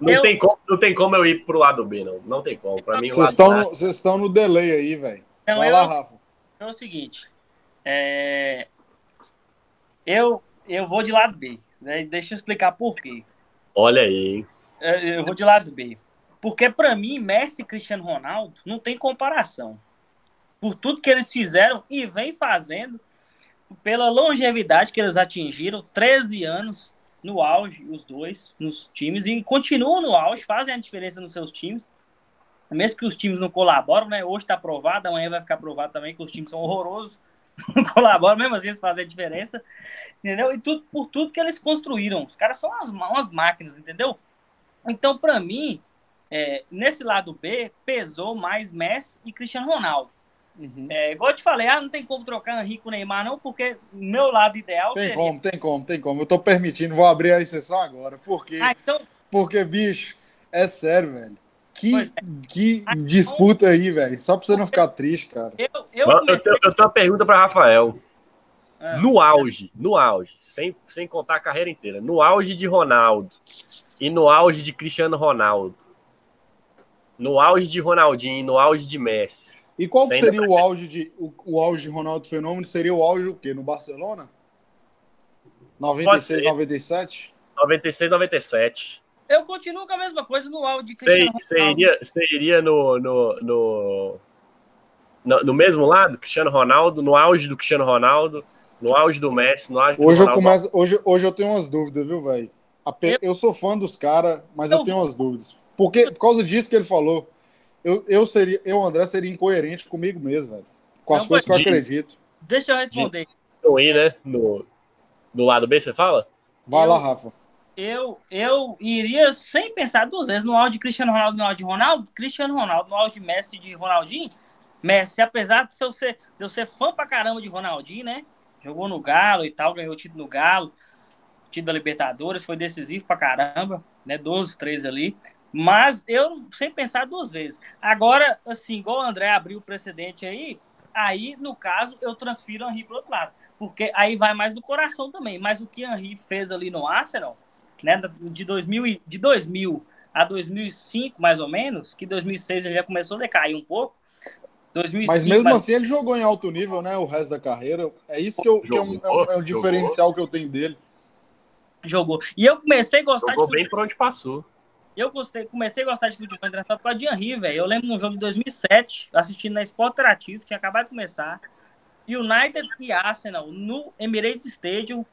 Não, Eu- tem como, não tem como eu ir pro lado B, não. Não tem como. Para mim, Vocês estão vocês estão no delay aí, velho. então Vai eu, lá, Rafa. é o seguinte. é, eu, eu vou de lado B. né? Deixa eu explicar por quê. Olha aí, hein? É, Eu vou de lado B. Porque, pra mim, Messi e Cristiano Ronaldo não tem comparação. Por tudo que eles fizeram e vem fazendo, pela longevidade que eles atingiram 13 anos no auge, os dois, nos times, e continuam no auge, fazem a diferença nos seus times. Mesmo que os times não colaboram, né? Hoje tá aprovado, amanhã vai ficar aprovado também, que os times são horrorosos. Não colaboram, mesmo assim eles fazem a diferença. Entendeu? E tudo, por tudo que eles construíram. Os caras são umas, umas máquinas, entendeu? Então, pra mim, é, nesse lado B, pesou mais Messi e Cristiano Ronaldo. Uhum. É, igual eu te falei, ah, não tem como trocar Henrique com Neymar, não, porque meu lado ideal Tem seria. como, tem como, tem como. Eu tô permitindo, vou abrir a exceção agora. Por quê? Ah, então, Porque, bicho, é sério, velho. Que, Pois que disputa aí, velho. Só pra você não ficar triste, cara. eu, eu, Eu, tenho, eu tenho uma pergunta para Rafael. Ah. No auge, no auge, sem, sem contar a carreira inteira, no auge de Ronaldo e no auge de Cristiano Ronaldo, no auge de Ronaldinho no auge de Messi, E qual Sem seria o auge de o, o auge de Ronaldo Fenômeno? Seria o auge o quê? No Barcelona? 96, ser. 97? 96, 97. eu continuo com a mesma coisa no áudio de Você Cristiano você Ronaldo. iria, você iria no, no, no, no, no mesmo lado, Cristiano Ronaldo, no auge do Cristiano Ronaldo, No auge do Messi, no auge Hoje do eu, começo, hoje, hoje eu tenho umas dúvidas, viu, velho? Eu, eu sou fã dos caras, mas eu Eu- tenho umas dúvidas. Porque, por causa disso que ele falou, eu, eu seria, eu, André, seria incoerente comigo mesmo, velho. Com as Não, coisas que eu de- acredito. Deixa eu responder. Não ir, né? No, do lado B, você fala? Vai Eu- lá, Rafa. Eu, eu iria sem pensar duas vezes no auge de Cristiano Ronaldo no auge de Ronaldo, Cristiano Ronaldo no auge de Messi de Ronaldinho. Messi, apesar de eu, ser, de eu ser fã pra caramba de Ronaldinho, né? Jogou no Galo e tal, ganhou o título no Galo, título da Libertadores, foi decisivo pra caramba, né? 12, 13 ali. Mas eu sem pensar duas vezes. Agora, assim, igual o André abriu o precedente aí, aí, no caso, eu transfiro o Henry pro outro lado. Porque aí vai mais do coração também. Mas o que o Henry fez ali no Arsenal, né, de 2000, e- de 2000 a 2005, mais ou menos, que 2006 ele já começou a decair um pouco. 2005, Mas mesmo mais- assim, ele jogou em alto nível, né? O resto da carreira. É isso que, eu, que é, um, é um- é um Jogou, diferencial que eu tenho dele. jogou. E eu comecei a gostar Jogou de bem por onde passou. Eu gostei, comecei a gostar de futebol internacional por causa de Henry, velho. Eu lembro de um jogo de 2007, assistindo na Sport Interativo, tinha acabado de começar. United e Arsenal no Emirates Stadium.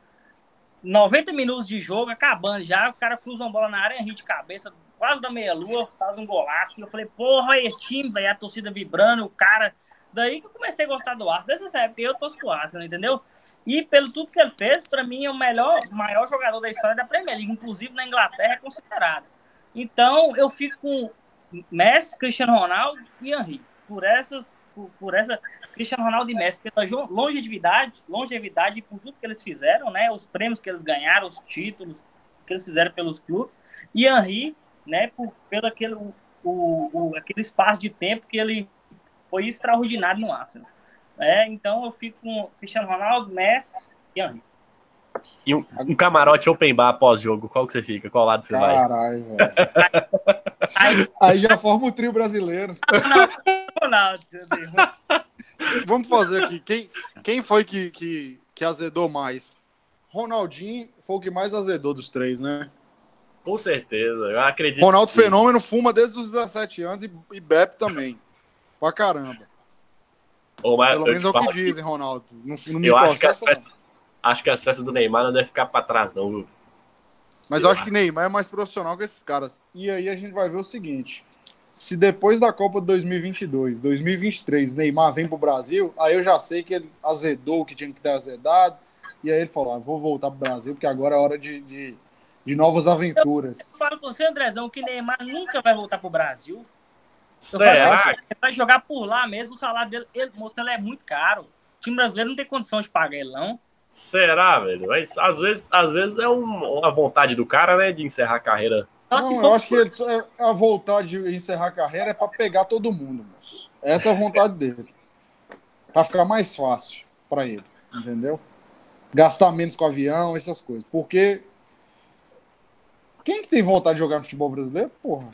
90 minutos de jogo, acabando já. O cara cruza uma bola na área, Henry de cabeça, quase da meia-lua, faz um golaço. E eu falei, porra, esse time, velho, a torcida vibrando, o cara. Daí que eu comecei a gostar do Arsenal. Dessa época eu torço pro Arsenal, entendeu? E pelo tudo que ele fez, pra mim é o melhor, maior jogador da história da Premier League. Inclusive na Inglaterra é considerado. Então, eu fico com Messi, Cristiano Ronaldo e Henry. Por essas, por, por essa Cristiano Ronaldo e Messi, pela longevidade, longevidade por tudo que eles fizeram, né? Os prêmios que eles ganharam, os títulos que eles fizeram pelos clubes. E Henry, né, por, pelo aquele, o, o- aquele espaço de tempo que ele foi extraordinário no Arsenal. É, então eu fico com Cristiano Ronaldo, Messi e Henry. E um, um camarote open bar pós-jogo, qual que você fica? Qual lado você vai? Caralho, velho. Aí, já forma o trio brasileiro. Ronaldo, meu Deus. Vamos fazer aqui. Quem, quem foi que, que, que azedou mais? Ronaldinho foi o que mais azedou dos três, né? Com certeza, eu acredito. Ronaldo. Fenômeno fuma desde os 17 anos e, e bebe também. Pra caramba. Ô, mas Pelo menos é o que dizem, Ronaldo. Não, não me Eu acho que, as processa, não. festas, acho que as festas do Neymar não devem ficar pra trás, não. viu? Mas eu acho que Neymar é mais profissional que esses caras. E aí a gente vai ver o seguinte: se depois da Copa de 2022, 2023, Neymar vem pro Brasil, aí eu já sei que ele azedou o que tinha que ter azedado. E aí ele falou: ah, vou voltar pro Brasil, porque agora é hora de, de, de novas aventuras. Eu falo com você, Andrezão, que Neymar nunca vai voltar pro Brasil. Será? Ele vai jogar por lá mesmo, o salário dele, ele, moço, ele é muito caro. O time brasileiro não tem condição de pagar ele, não. Será, velho? Mas às vezes, às vezes é um- uma vontade do cara, né, de encerrar a carreira. Não, eu acho que ele, só- é- a vontade de encerrar a carreira é pra pegar todo mundo, moço. Essa é a vontade dele. Pra ficar mais fácil pra ele, entendeu? Gastar menos com avião, essas coisas. Porque quem que tem vontade de jogar no futebol brasileiro? Porra.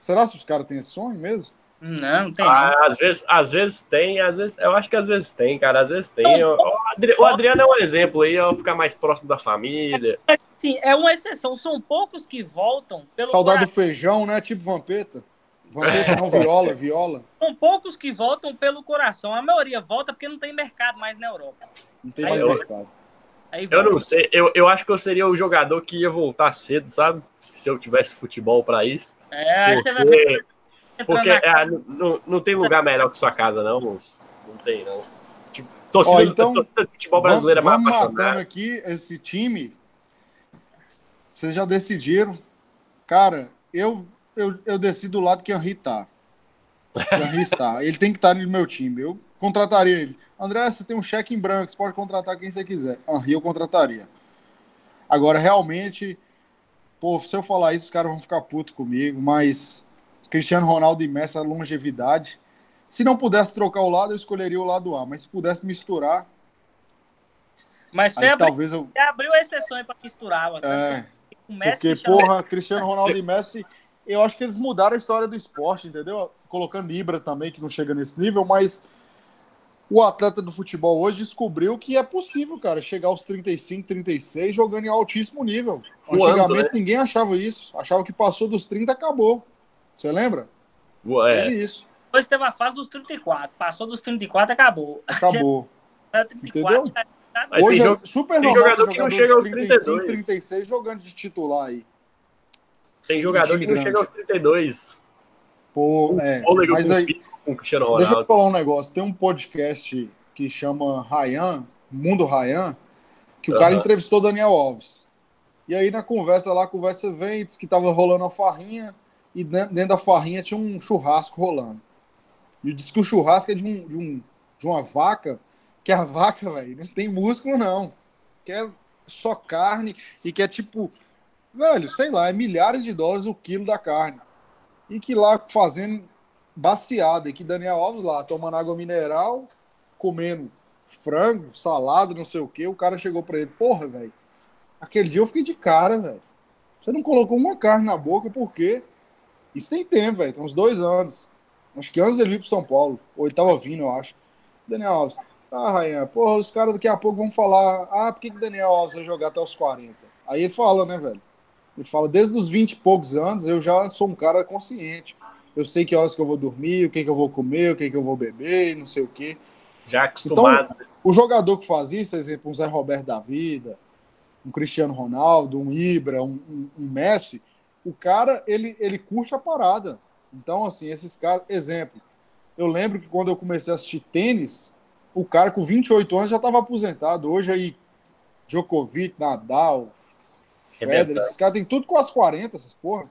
Será que os caras têm esse sonho mesmo? Não, não tem não. Ah, às vezes, às vezes tem, às vezes, eu acho que às vezes tem, cara, às vezes tem. O, o Adri- o Adriano é um exemplo aí, ó, ficar mais próximo da família. Sim, é uma exceção. São poucos que voltam pelo Saudade do feijão, né? Tipo Vampeta. Vampeta não viola, viola. São poucos que voltam pelo coração. A maioria volta porque não tem mercado mais na Europa. Não tem Aí mais eu- mercado. Aí Eu não sei, eu, eu acho que eu seria o jogador que ia voltar cedo, sabe? Se eu tivesse futebol pra isso. É, aí você vai ver Porque, é, não- não, não tem lugar melhor que sua casa, não, moço. Não tem, não. Tipo, torcida, Ó, então, torcida de futebol Vamos, brasileiro é mais vamos matando aqui esse time. Vocês já decidiram. Cara, eu, eu, eu decido do lado que o Henry tá. Henry está. Ele tem que estar no meu time. Eu contrataria ele. André, você tem um cheque em branco, você pode contratar quem você quiser. Henry eu contrataria. Agora, realmente, pô, se eu falar isso, os caras vão ficar putos comigo, mas Cristiano Ronaldo e Messi, a longevidade. Se não pudesse trocar o lado, eu escolheria o lado A, mas se pudesse misturar, Mas você aí abriu, talvez eu. você abriu a exceção aí pra misturar. É, porque, Cristiano- porra, Cristiano Ronaldo e Messi, eu acho que eles mudaram a história do esporte, entendeu? Colocando Ibra também, que não chega nesse nível, mas o atleta do futebol hoje descobriu que é possível, cara, chegar aos 35, 36 jogando em altíssimo nível. Voando, Antigamente né? ninguém achava isso. Achava que passou dos 30, acabou. Você lembra? É, Teve isso. Depois teve a fase dos 34. Passou dos 34, acabou. Acabou. Era 34, Entendeu? Mas Hoje tem é super tem normal jogador ter que não jogador chega aos de 35, 32. 36 jogando de titular aí. Tem jogador que não chega aos 32. Pô, é, Fôlego mas aí, com deixa eu falar um negócio. Tem um podcast que chama Ryan, Mundo Ryan, que o cara entrevistou Daniel Alves. E aí na conversa lá, a conversa vem, diz que tava rolando a farrinha e dentro dentro da farrinha tinha um churrasco rolando. E disse que o churrasco é de, um, de, um, de uma vaca, que a vaca, velho, não tem músculo não. Que é só carne e que é tipo, velho, sei lá, é milhares de dólares o quilo da carne. E que lá fazendo baciada, e que Daniel Alves lá tomando água mineral, comendo frango, salada, não sei o que, o cara chegou pra ele, porra, velho, aquele dia eu fiquei de cara, velho. Você não colocou uma carne na boca, por quê? Isso tem tempo, velho, tem uns dois anos. Acho que antes dele vir pro São Paulo, ou ele tava vindo, eu acho. Daniel Alves, ah, Rayan, porra, os caras daqui a pouco vão falar, ah, por que, que Daniel Alves vai jogar até os 40? Aí ele fala, né, velho? Ele fala, desde os 20 e poucos anos eu já sou um cara consciente. Eu sei que horas que eu vou dormir, o que, que eu vou comer, o que, que eu vou beber, não sei o quê. Já acostumado. O jogador que faz isso, por exemplo, um Zé Roberto da vida, um Cristiano Ronaldo, um Ibra, um, um- um Messi, o cara, ele, ele curte a parada. Então, assim, esses caras... Exemplo, eu lembro que quando eu comecei a assistir tênis, o cara com 28 anos já estava aposentado. Hoje aí, Djokovic, Nadal, Federer, Arrebentando. esses caras têm tudo com as 40, essas porra.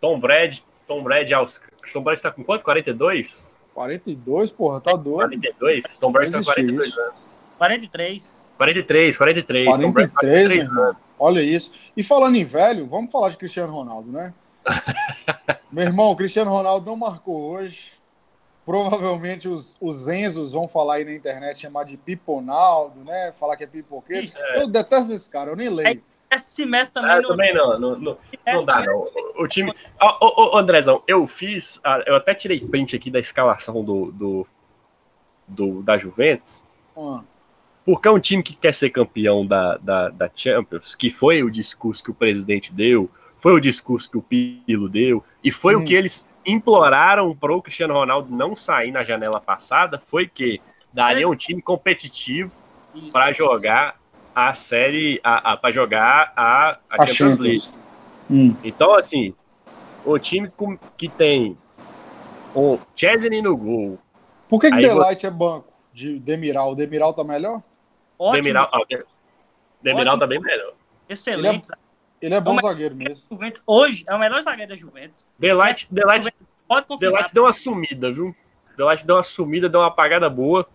Tom Brady, Tom Brady aos. Tom Brady tá com quanto? 42? 42, porra, tá doido. 42? Tom Brady tá com Existe 42 isso. anos. 43. 43, 43. Tom Brady tá com 43, meu 43 irmão. anos. Olha isso. E falando em velho, vamos falar de Cristiano Ronaldo, né? Meu irmão, o Cristiano Ronaldo não marcou hoje. Provavelmente os, os Enzos vão falar aí na internet, chamar de Piponaldo, né? Falar que é pipoqueiro. Isso. Eu detesto esse cara, eu nem leio. Esse semestre também Ah, não. também não, não, não, não dá, não. O- time. Ô, ô, Andrezão, eu fiz. ah, Eu até tirei print aqui da escalação do, do, do- da Juventus. Ah, Porque é um time que quer ser campeão da, da, da Champions, que foi o discurso que o presidente deu, foi o discurso que o Pilo deu, e foi Hum. o que eles imploraram para o Cristiano Ronaldo não sair na janela passada, foi que daria um time competitivo para jogar a série, a, a, para jogar a, a a Champions League. Champions. Hum. Então, assim, o time com- que tem o Chesney no gol, Por que, que Delight é banco de Demiral? O Demiral tá melhor? Ótimo, Demiral, Dem- Demiral tá bem melhor. excelente. Ele é bom Mas- zagueiro mesmo. Juventus, hoje é o melhor zagueiro da Juventus. Delight, Delight, Pode confirmar. Delight deu uma sumida, viu? Delight deu uma sumida, deu uma apagada boa.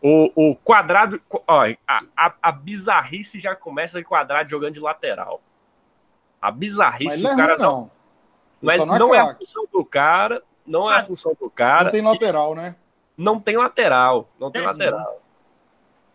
O, o quadrado, ó, a, a, a bizarrice já começa com o quadrado jogando de lateral. A Mas bizarrice, ele é o cara ruim, não. não. Mas não é não é a função do cara, não é a função do cara. Não tem lateral, né? não tem lateral, não tem É, lateral.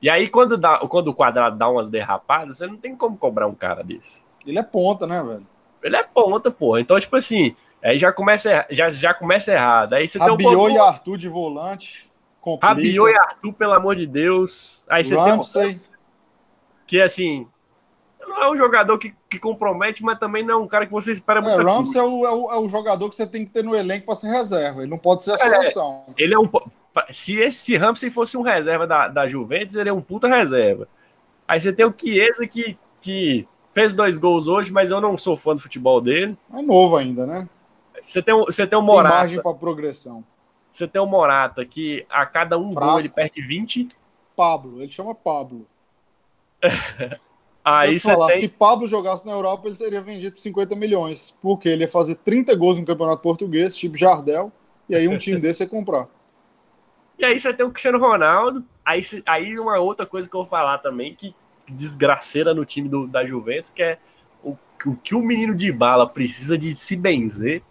E aí, quando, dá, quando o quadrado dá umas derrapadas, você não tem como cobrar um cara desse. Ele é ponta, né, velho? Ele é ponta, porra. Então, tipo assim, aí já começa, já, já começa errado. Aí você tem Rabiot um e Arthur de volante. Complica. Rabiot e Arthur, pelo amor de Deus. Aí você tem um Ramsey. Ramsey, que assim, não é um jogador que, que compromete, mas também não é um cara que você espera É, muita coisa. Ramsey é o, é, o, é o jogador que você tem que ter no elenco para ser reserva. Ele não pode ser a É. solução. Ele é um. Se esse Ramsey fosse um reserva da, da Juventus, ele é um puta reserva. Aí você tem o Chiesa que, que fez dois gols hoje, mas eu não sou fã do futebol dele. É novo ainda, né? Você tem, o- você tem o Tem Morata. margem para progressão. Você tem o Morata que a cada um Fraco. gol ele perde 20. Pablo, ele chama Pablo. Aí você falar, tem. se Pablo jogasse na Europa, ele seria vendido por 50 milhões. Porque ele ia fazer 30 gols no Campeonato Português, tipo Jardel, e aí um time desse ia comprar. E aí você tem o Cristiano Ronaldo. Aí, aí uma outra coisa que eu vou falar também, que desgraceira no time do, da Juventus, que é o, o que o menino de bala precisa de se benzer.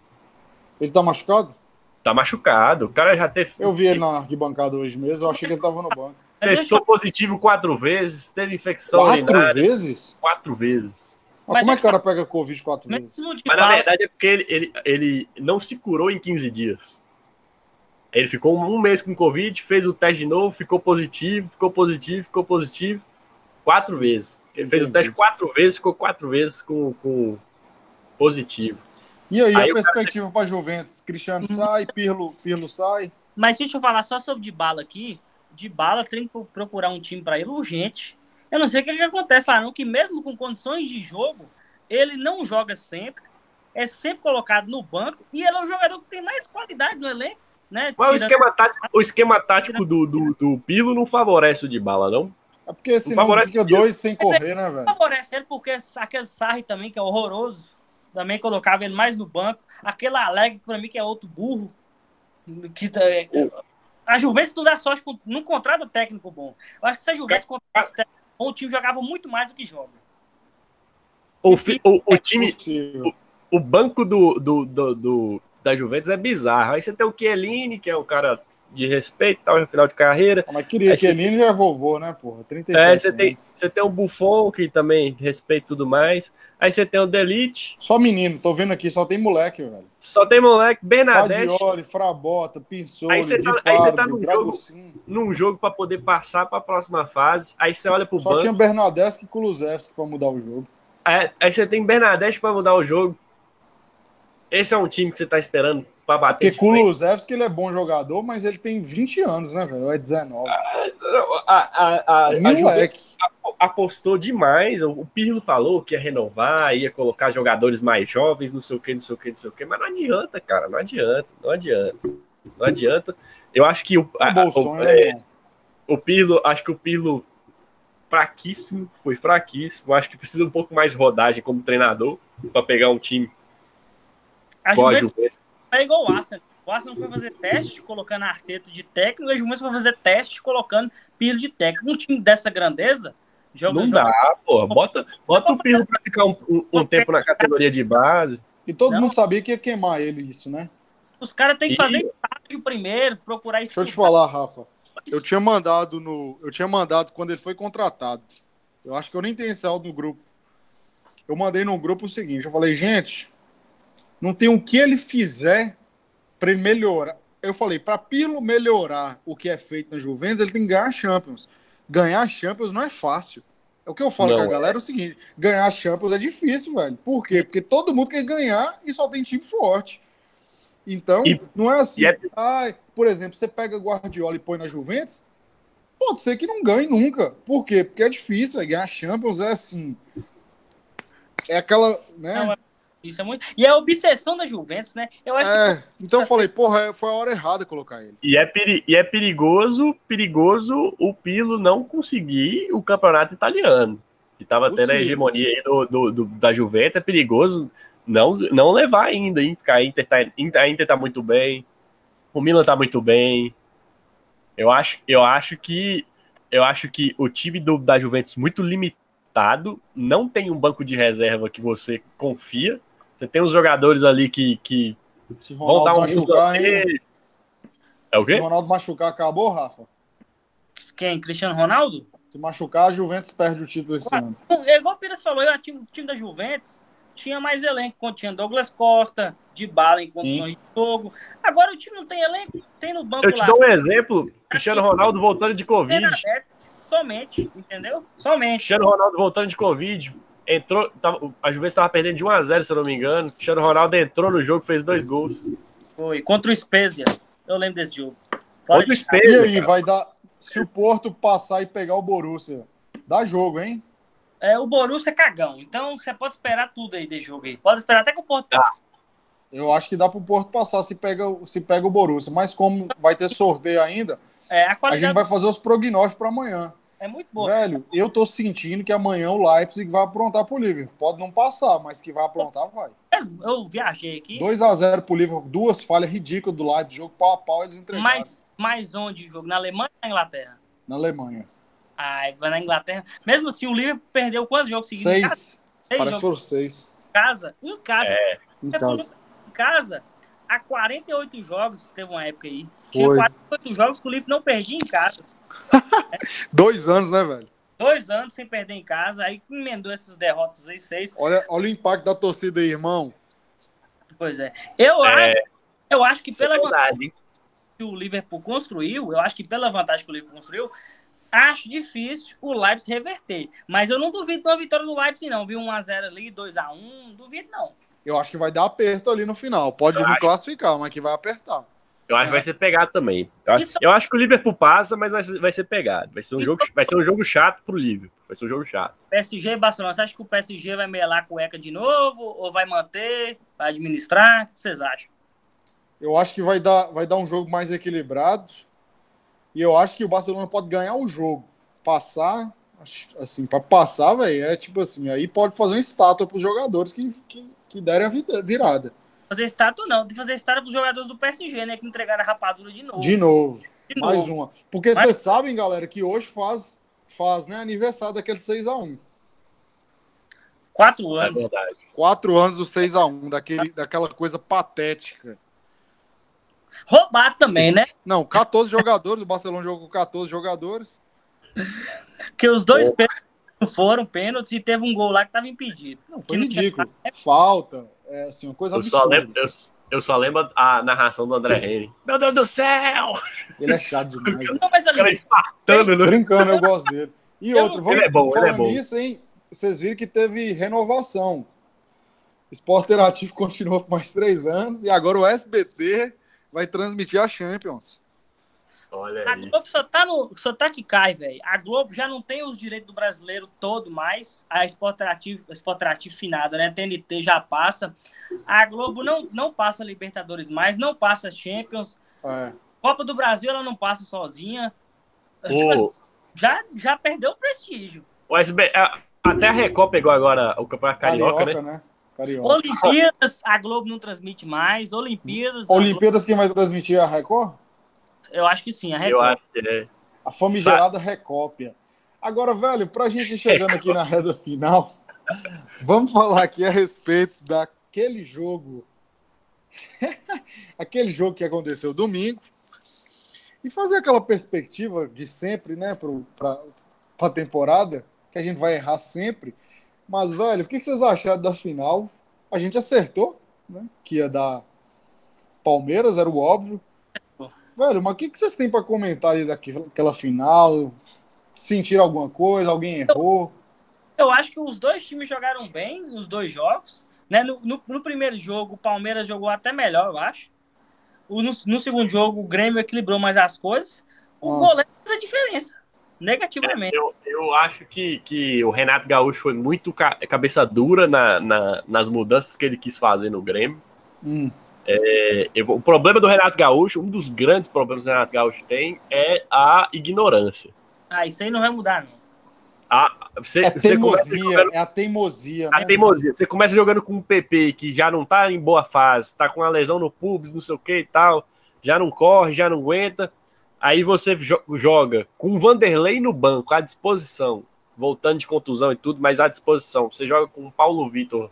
Ele tá machucado? Tá machucado. O cara já teve. Eu vi ele na arquibancada hoje mesmo, eu achei que ele tava no banco. Testou positivo quatro vezes, teve infecção Quatro urinária vezes? quatro vezes. Mas Mas como é que o cara pega Covid quatro vezes? Mas na verdade é porque ele, ele, ele não se curou em 15 dias. Ele ficou um mês com Covid, fez o teste de novo, ficou positivo, ficou positivo, ficou positivo. Quatro vezes. Ele fez o teste quatro vezes, ficou quatro vezes com, com positivo. E aí, Aí a o perspectiva para Juventus? Cristiano sai, Pirlo, Pirlo sai. Mas deixa eu falar só sobre de bala aqui. de bala, tem que procurar um time para ele urgente. Eu não sei o que, que acontece lá, não, que mesmo com condições de jogo, ele não joga sempre, é sempre colocado no banco e ele é o jogador que tem mais qualidade no elenco. Né? Mas o esquema tático, o esquema tático do, do, do Pilo não favorece o de bala, não? É porque se não fica dois sem correr, né, velho? Favorece ele porque aquele Sarri também, que é horroroso, também colocava ele mais no banco. Aquele Alegre, pra mim, que é outro burro. Que, é, a Juventus não dá sorte, não contrata técnico bom. Eu acho que se a Juventus contratasse técnico bom, o time jogava muito mais do que joga. O, o, o time, o, o, banco do, do, do, do, da Juventus é bizarro. Aí você tem o Chiellini, que é o cara de respeito, tal, no final de carreira. Ah, mas queria, que você... já é vovô, né, porra? 37 é, você tem, você tem o Buffon, que também respeita tudo mais. Aí você tem o Delite. Só menino, tô vendo aqui, só tem moleque, velho. Só tem moleque, Bernadette. Fadioli, Frabota, Pinsoli, Aí você tá, aí você tá num, jogo, num jogo pra poder passar pra próxima fase. Aí você olha pro só banco. Só tinha Bernadette e Kulusevski pra mudar o jogo. É, aí você tem Bernadette pra mudar o jogo. Esse é um time que você tá esperando pra bater. Porque Kulusevski ele é bom jogador, mas ele tem 20 anos, né, velho? É 19. A, a, a, a, é a apostou demais. O Pirlo falou que ia renovar, ia colocar jogadores mais jovens, não sei o que, não sei o que, não sei o que. Mas não adianta, cara. Não adianta, não adianta. Não adianta. Eu acho que o, é o, né, é, o Pirlo, acho que o Pirlo fraquíssimo, foi fraquíssimo. Acho que precisa um pouco mais rodagem como treinador para pegar um time a Juventus é igual o Arsenal. O Arsenal foi fazer teste colocando Arteta de técnico e a Juventus foi fazer teste colocando Pirlo de técnico. Um time dessa grandeza joga, Não joga... dá, pô. Bota, bota o Pirlo para ficar um, um, um tempo na categoria de base. E todo Não. mundo sabia que ia queimar ele isso, né? Os caras têm que fazer estágio primeiro, procurar isso. Deixa eu te falar, Rafa. Eu tinha mandado no. Eu tinha mandado quando ele foi contratado. Eu acho que eu nem tenho esse áudio no grupo. Eu mandei no grupo o seguinte: eu falei, gente, não tem o que ele fizer para ele melhorar. Eu falei, para Pilo melhorar o que é feito na Juventus, ele tem que ganhar a Champions. Ganhar a Champions não é fácil. É o que eu falo não, com a galera é o seguinte: ganhar a Champions é difícil, velho. Por quê? Porque todo mundo quer ganhar e só tem time forte. Então, e, não é assim. É... Ai, por exemplo, você pega Guardiola e põe na Juventus, pode ser que não ganhe nunca. Por quê? Porque é difícil, véio. ganhar a Champions é assim. É aquela. Né? Não, é isso é muito. E é a obsessão da Juventus, né? Eu acho é, que... então eu falei, porra, foi a hora errada colocar ele. E é, peri... e é perigoso, perigoso o Pilo não conseguir o campeonato italiano. Que tava tendo a hegemonia aí do, do, do, da Juventus, é perigoso não, não levar ainda, hein? Porque a Inter, tá, a Inter tá muito bem, o Milan tá muito bem. Eu acho, eu acho que eu acho que o time do, da Juventus muito limitado, não tem um banco de reserva que você confia. Você tem uns jogadores ali que, que vão dar um machucar, hein? É o quê? Se o Ronaldo machucar, acabou, Rafa? Quem? Cristiano Ronaldo? Se machucar, a Juventus perde o título esse ano. É igual o Pires falou, eu, o time da Juventus tinha mais elenco, quando tinha Douglas Costa, de bala em condições de jogo. Agora o time não tem elenco, tem no banco Eu te lá. dou um exemplo, Cristiano Ronaldo voltando de Covid. Somente, entendeu? Somente. Cristiano Ronaldo voltando de Covid, entrou, tava, a Juventus estava perdendo de 1 a 0 se eu não me engano. Cristiano Ronaldo entrou no jogo, fez dois gols. Foi, contra o Spezia. Eu lembro desse jogo. Contra o Spezia. E aí, cara. vai dar. Se o Porto passar e pegar o Borussia, dá jogo, hein? É, o Borussia é cagão. Então você pode esperar tudo aí de jogo aí. Pode esperar até que o Porto ah. passe. Eu acho que dá pro Porto passar se pega, se pega o Borussia. Mas como vai ter sorteio ainda, é, a, a gente vai fazer os prognósticos para amanhã. É muito boa. Velho, eu tô sentindo que amanhã o Leipzig vai aprontar pro Liverpool. Pode não passar, mas que vai aprontar, vai. Eu viajei aqui. 2x0 pro Liverpool, duas falhas ridículas do Leipzig, jogo pau a pau, eles entregaram. Mas, mas onde o jogo? Na Alemanha ou na Inglaterra? Na Alemanha. Ai, vai na Inglaterra. Mesmo assim, o Liverpool perdeu quantos jogos seguidos? Seis. Seis Parece que foram seis. Em casa? Em casa. É, em casa. Em casa, há 48 jogos, teve uma época aí. Foi. Tinha 48 jogos que o Liverpool não perdia em casa. Dois anos, né, velho? Dois anos sem perder em casa, aí emendou essas derrotas aí, seis. Olha, olha o impacto da torcida aí, irmão. Pois é. Eu, é... Acho, eu acho que Isso é pela é vantagem que o Liverpool construiu, eu acho que pela vantagem que o Liverpool construiu, acho difícil o Leipzig reverter. Mas eu não duvido da vitória do Leipzig, não. Viu 1x0 ali, 2x1, duvido não. Eu acho que vai dar aperto ali no final. Pode eu não acho... classificar, mas que vai apertar. Eu acho que vai ser pegado também. Eu acho, eu acho que o Liverpool passa, mas vai ser, vai ser pegado. Vai ser, um jogo, vai ser um jogo chato pro Liverpool. Vai ser um jogo chato. PSG e Barcelona, você acha que o PSG vai melar com o ECA de novo? Ou vai manter? Vai administrar? O que vocês acham? Eu acho que vai dar, vai dar um jogo mais equilibrado. E eu acho que o Barcelona pode ganhar o jogo. Passar, assim, para passar, velho, é tipo assim, aí pode fazer uma estátua pros jogadores que, que, que derem a virada. Fazer estátua não, tem que fazer estátua pros jogadores do PSG, né? Que entregaram a rapadura de novo. De novo. De mais novo. uma. Porque vocês sabem, galera, que hoje faz, faz né, aniversário daquele 6x1. Quatro é anos. É verdade. Quatro anos do 6x1, daquele, daquela coisa patética. Roubado também, né? Não, 14 jogadores, o Barcelona jogou com 14 jogadores. Que os dois oh. pênaltis foram pênaltis e teve um gol lá que tava impedido. Não, foi ridículo. Falta, é assim, uma coisa eu absurda. Só lembro, eu, eu, só lembro a narração do André Henry. Meu Deus do céu! Ele é chato demais. Não, mas ali, cara infartando, né? Brincando, eu gosto dele. E outro, vamos ele é bom, ele é bom. nisso, hein? Vocês viram que teve renovação. Esporte Interativo continuou por mais três anos e agora o SBT vai transmitir a Champions. Olha a Globo só tá, no, só tá que cai, velho. A Globo já não tem os direitos do brasileiro todo mais. A Interativo, finada, né? TNT já passa. A Globo não, não passa Libertadores mais, não passa Champions. É. Copa do Brasil ela não passa sozinha. Tipo, assim, já, já perdeu o prestígio. O SB, até a Record pegou agora o Campeonato Carioca, Carioca né? né? Carioca. Olimpíadas, a Globo não transmite mais. Olimpíadas. Olimpíadas, Globo... quem vai transmitir é a Record? Eu acho que sim, a Record. Eu acho que é. A famigerada Sa Recópia. Agora, velho, pra gente chegando aqui na reta final, vamos falar aqui a respeito daquele jogo. aquele jogo que aconteceu domingo. E fazer aquela perspectiva de sempre, né, para a temporada, que a gente vai errar sempre. Mas, velho, o que vocês acharam da final? A gente acertou, né? Que ia dar Palmeiras, era o óbvio. Velho, mas o que, que vocês têm para comentar ali daquela final? Sentiram alguma coisa? Alguém errou? Eu acho que os dois times jogaram bem nos dois jogos. Né? No, no, no primeiro jogo, o Palmeiras jogou até melhor, eu acho. O, no, no, segundo jogo, o Grêmio equilibrou mais as coisas. O ah. goleiro fez a diferença, negativamente. É, eu, eu acho que, que o Renato Gaúcho foi muito ca cabeça dura na, na, nas mudanças que ele quis fazer no Grêmio. Hum. É, eu, o problema do Renato Gaúcho, um dos grandes problemas que o Renato Gaúcho tem é a ignorância. Ah, isso aí não vai mudar, não. Ah, você, é teimosia, jogando, é a teimosia. A né? teimosia. Você começa jogando com um PP que já não tá em boa fase, tá com uma lesão no pubis, não sei o que e tal, já não corre, já não aguenta. Aí você joga com o Vanderlei no banco, à disposição, voltando de contusão e tudo, mas à disposição. Você joga com o Paulo Vitor,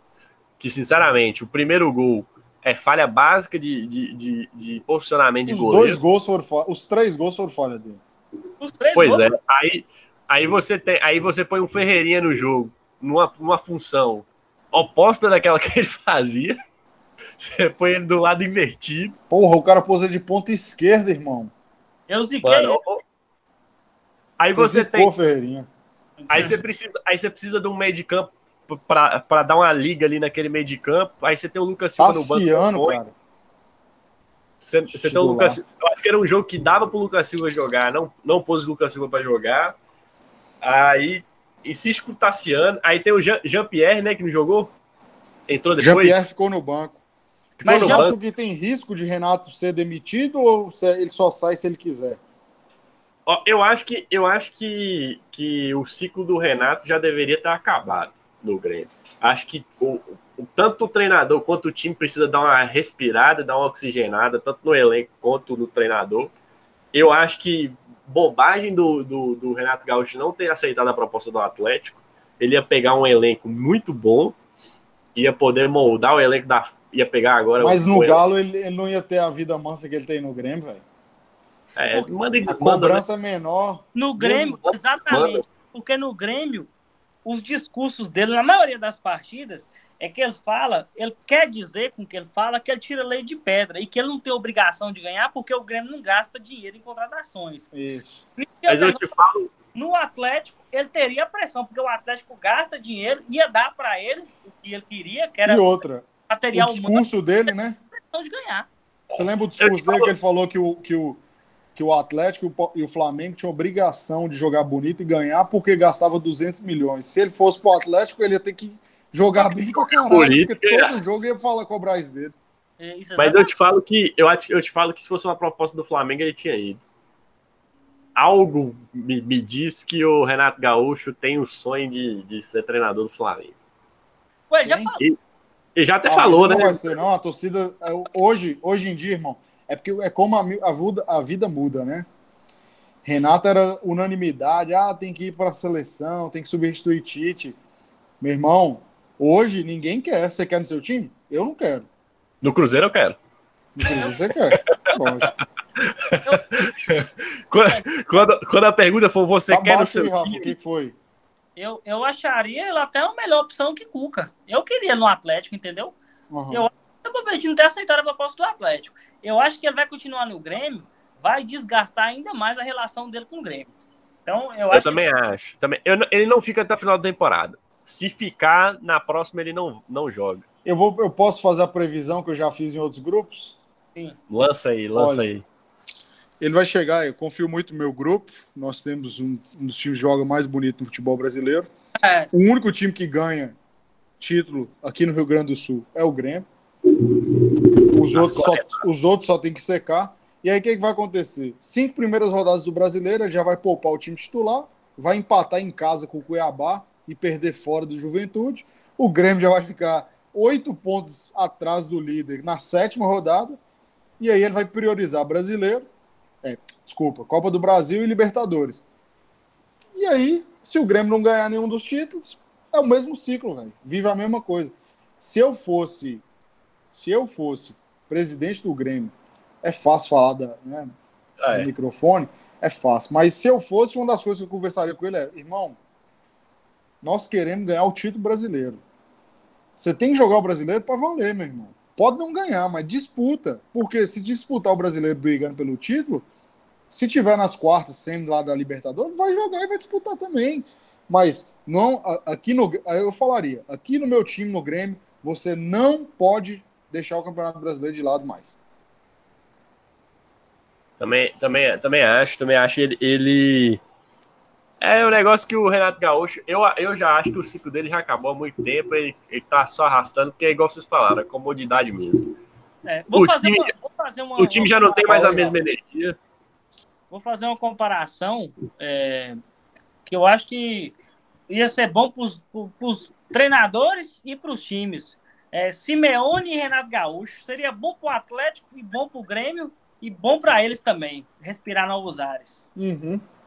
que sinceramente, o primeiro gol é falha básica de, de, de, de posicionamento os de goleiro. Dois gols foram falha, os três gols foram falha dele. Os três pois gols? é. Aí, aí, você tem, aí você põe um Ferreirinha no jogo, numa, numa função oposta daquela que ele fazia. Você põe ele do lado invertido. Porra, o cara pôs ele de ponta esquerda, irmão. Eu ziquei. Mano, aí você, você tem. Ferreirinha. Aí você precisa, aí você precisa de um meio de campo para dar uma liga ali naquele meio de campo. Aí você tem o Lucas Silva Tassiano, no banco. Cara. Você, você tem o Lucas Silva. Eu acho que era um jogo que dava pro Lucas Silva jogar, não, não pôs o Lucas Silva para jogar. Aí insiste Tassiano. Aí tem o Jean-Pierre, né, que não jogou. Entrou depois. Jean-Pierre ficou no banco. Ficou Mas já que tem risco de Renato ser demitido ou ele só sai se ele quiser? Eu acho que eu acho que, que o ciclo do Renato já deveria estar acabado no Grêmio. Acho que o, o, tanto o treinador quanto o time precisa dar uma respirada, dar uma oxigenada, tanto no elenco quanto no treinador. Eu acho que bobagem do, do, do Renato Gaúcho não ter aceitado a proposta do Atlético. Ele ia pegar um elenco muito bom, ia poder moldar o elenco da. ia pegar agora. Mas no Galo ele, ele, não ia ter a vida mansa que ele tem no Grêmio, velho. É, manda e desmanda. A né? cobrança né? menor. No Grêmio, exatamente. Porque no Grêmio, os discursos dele, na maioria das partidas, é que ele fala, ele quer dizer com que ele fala que ele tira lei de pedra e que ele não tem obrigação de ganhar porque o Grêmio não gasta dinheiro em contratações. Isso. Mas eu te falo. No Atlético, ele teria pressão, porque o Atlético gasta dinheiro, ia dar para ele o que ele queria, que era e outra, material o discurso humano, dele, né? Pressão de ganhar. Você lembra o discurso dele que ele falou que o, que o, que o Atlético e o Flamengo tinham obrigação de jogar bonito e ganhar porque gastava 200 milhões. Se ele fosse pro Atlético, ele ia ter que jogar bem pra caralho, Bonito, porque todo jogo ia falar cobrar isso dele. É, isso Mas eu te falo que eu, eu te falo que se fosse uma proposta do Flamengo, ele tinha ido. Algo me, me diz que o Renato Gaúcho tem o sonho de, de ser treinador do Flamengo. Ué, já falou. Ele já até Ah, falou, né? Não vai ser, não. A torcida, é, hoje, hoje em dia, irmão, é porque é como a, a, vida, a vida muda, né? Renato era unanimidade, ah, tem que ir para a seleção, tem que substituir Tite. Meu irmão, hoje ninguém quer. Você quer no seu time? Eu não quero. No Cruzeiro eu quero. No Cruzeiro você quer. Lógico. Quando, quando, quando a pergunta for você Tá quer no seu aí, Rafa, o time, que que foi? Eu, eu acharia ele até uma melhor opção que Cuca. Eu queria no Atlético, entendeu? Aham. Eu- O Palmeiras não ter aceitado a proposta do Atlético. Eu acho que ele vai continuar no Grêmio, vai desgastar ainda mais a relação dele com o Grêmio. Então, eu, eu acho também acho. Também, eu não- ele não fica até o final da temporada. Se ficar, na próxima ele não, não joga. Eu, vou, eu posso fazer a previsão que eu já fiz em outros grupos? Lança aí, lança Olha, aí. Ele vai chegar, eu confio muito no meu grupo. Nós temos um, um dos times que joga mais bonito no futebol brasileiro. que é, O único time que ganha título aqui no Rio Grande do Sul é o Grêmio. Os, Nas outros só, os outros só tem que secar. E aí o que, que vai acontecer? Cinco primeiras rodadas do brasileiro, ele já vai poupar o time titular, vai empatar em casa com o Cuiabá e perder fora do Juventude. O Grêmio já vai ficar oito pontos atrás do líder na sétima rodada. E aí ele vai priorizar brasileiro, é, desculpa, Copa do Brasil e Libertadores. E aí, se o Grêmio não ganhar nenhum dos títulos, é o mesmo ciclo, velho. Vive a mesma coisa. Se eu fosse, se eu fosse presidente do Grêmio, é fácil falar da, né, do É, microfone, é fácil. Mas se eu fosse, uma das coisas que eu conversaria com ele é, irmão, nós queremos ganhar o título brasileiro. Você tem que jogar o brasileiro para valer, meu irmão. Pode não ganhar, mas disputa. Porque se disputar o brasileiro brigando pelo título, se tiver nas quartas, sendo lá da Libertadores, vai jogar e vai disputar também. Mas não aqui no eu falaria, aqui no meu time no Grêmio, você não pode deixar o Campeonato Brasileiro de lado mais. também, também, também acho, também acho ele, ele. É um negócio que o Renato Gaúcho, eu, eu já acho que o ciclo dele já acabou há muito tempo, ele, ele tá só arrastando, porque é igual vocês falaram, é comodidade mesmo. é, vou, O fazer time- uma, vou fazer uma. O time já não tem mais a mesma energia. Vou fazer uma comparação é, que eu acho que ia ser bom para os treinadores e para os times. É, Simeone e Renato Gaúcho seria bom para o Atlético e bom para o Grêmio e bom para eles também respirar novos ares.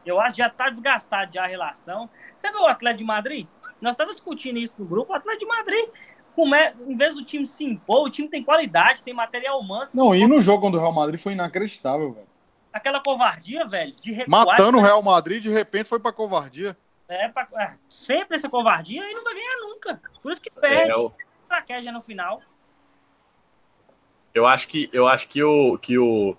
Eu acho que já está desgastado já a relação. Você viu o Atlético de Madrid? Nós estávamos discutindo isso no grupo. O Atlético de Madrid, como é, em vez do time se impor, o time tem qualidade, tem material humano. Não, e no jogo contra o Real Madrid foi inacreditável, velho. Aquela covardia, velho, de recuar. Matando o Real Madrid, de repente foi pra covardia. É, pra, é, sempre essa covardia e não vai ganhar nunca. Por isso que perde. É, Estratégia no final. eu acho que eu acho que o que o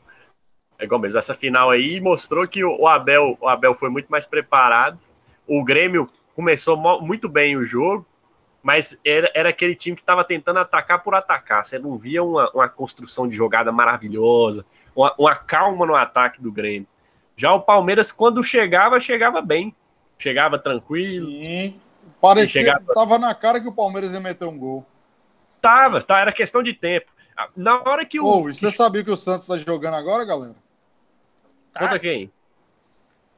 é Gomes, essa final aí mostrou que o Abel, o Abel foi muito mais preparado. O Grêmio começou muito bem o jogo, mas era, era aquele time que estava tentando atacar por atacar. Você não via uma, uma construção de jogada maravilhosa, uma, uma calma no ataque do Grêmio. Já o Palmeiras, quando chegava, chegava bem. Chegava tranquilo. Sim. Parecia, chegava- tava na cara que o Palmeiras ia meter um gol. Tava, tá, era questão de tempo. Na hora que o. E você sabia que o Santos tá jogando agora, galera? Tá? Conta quem?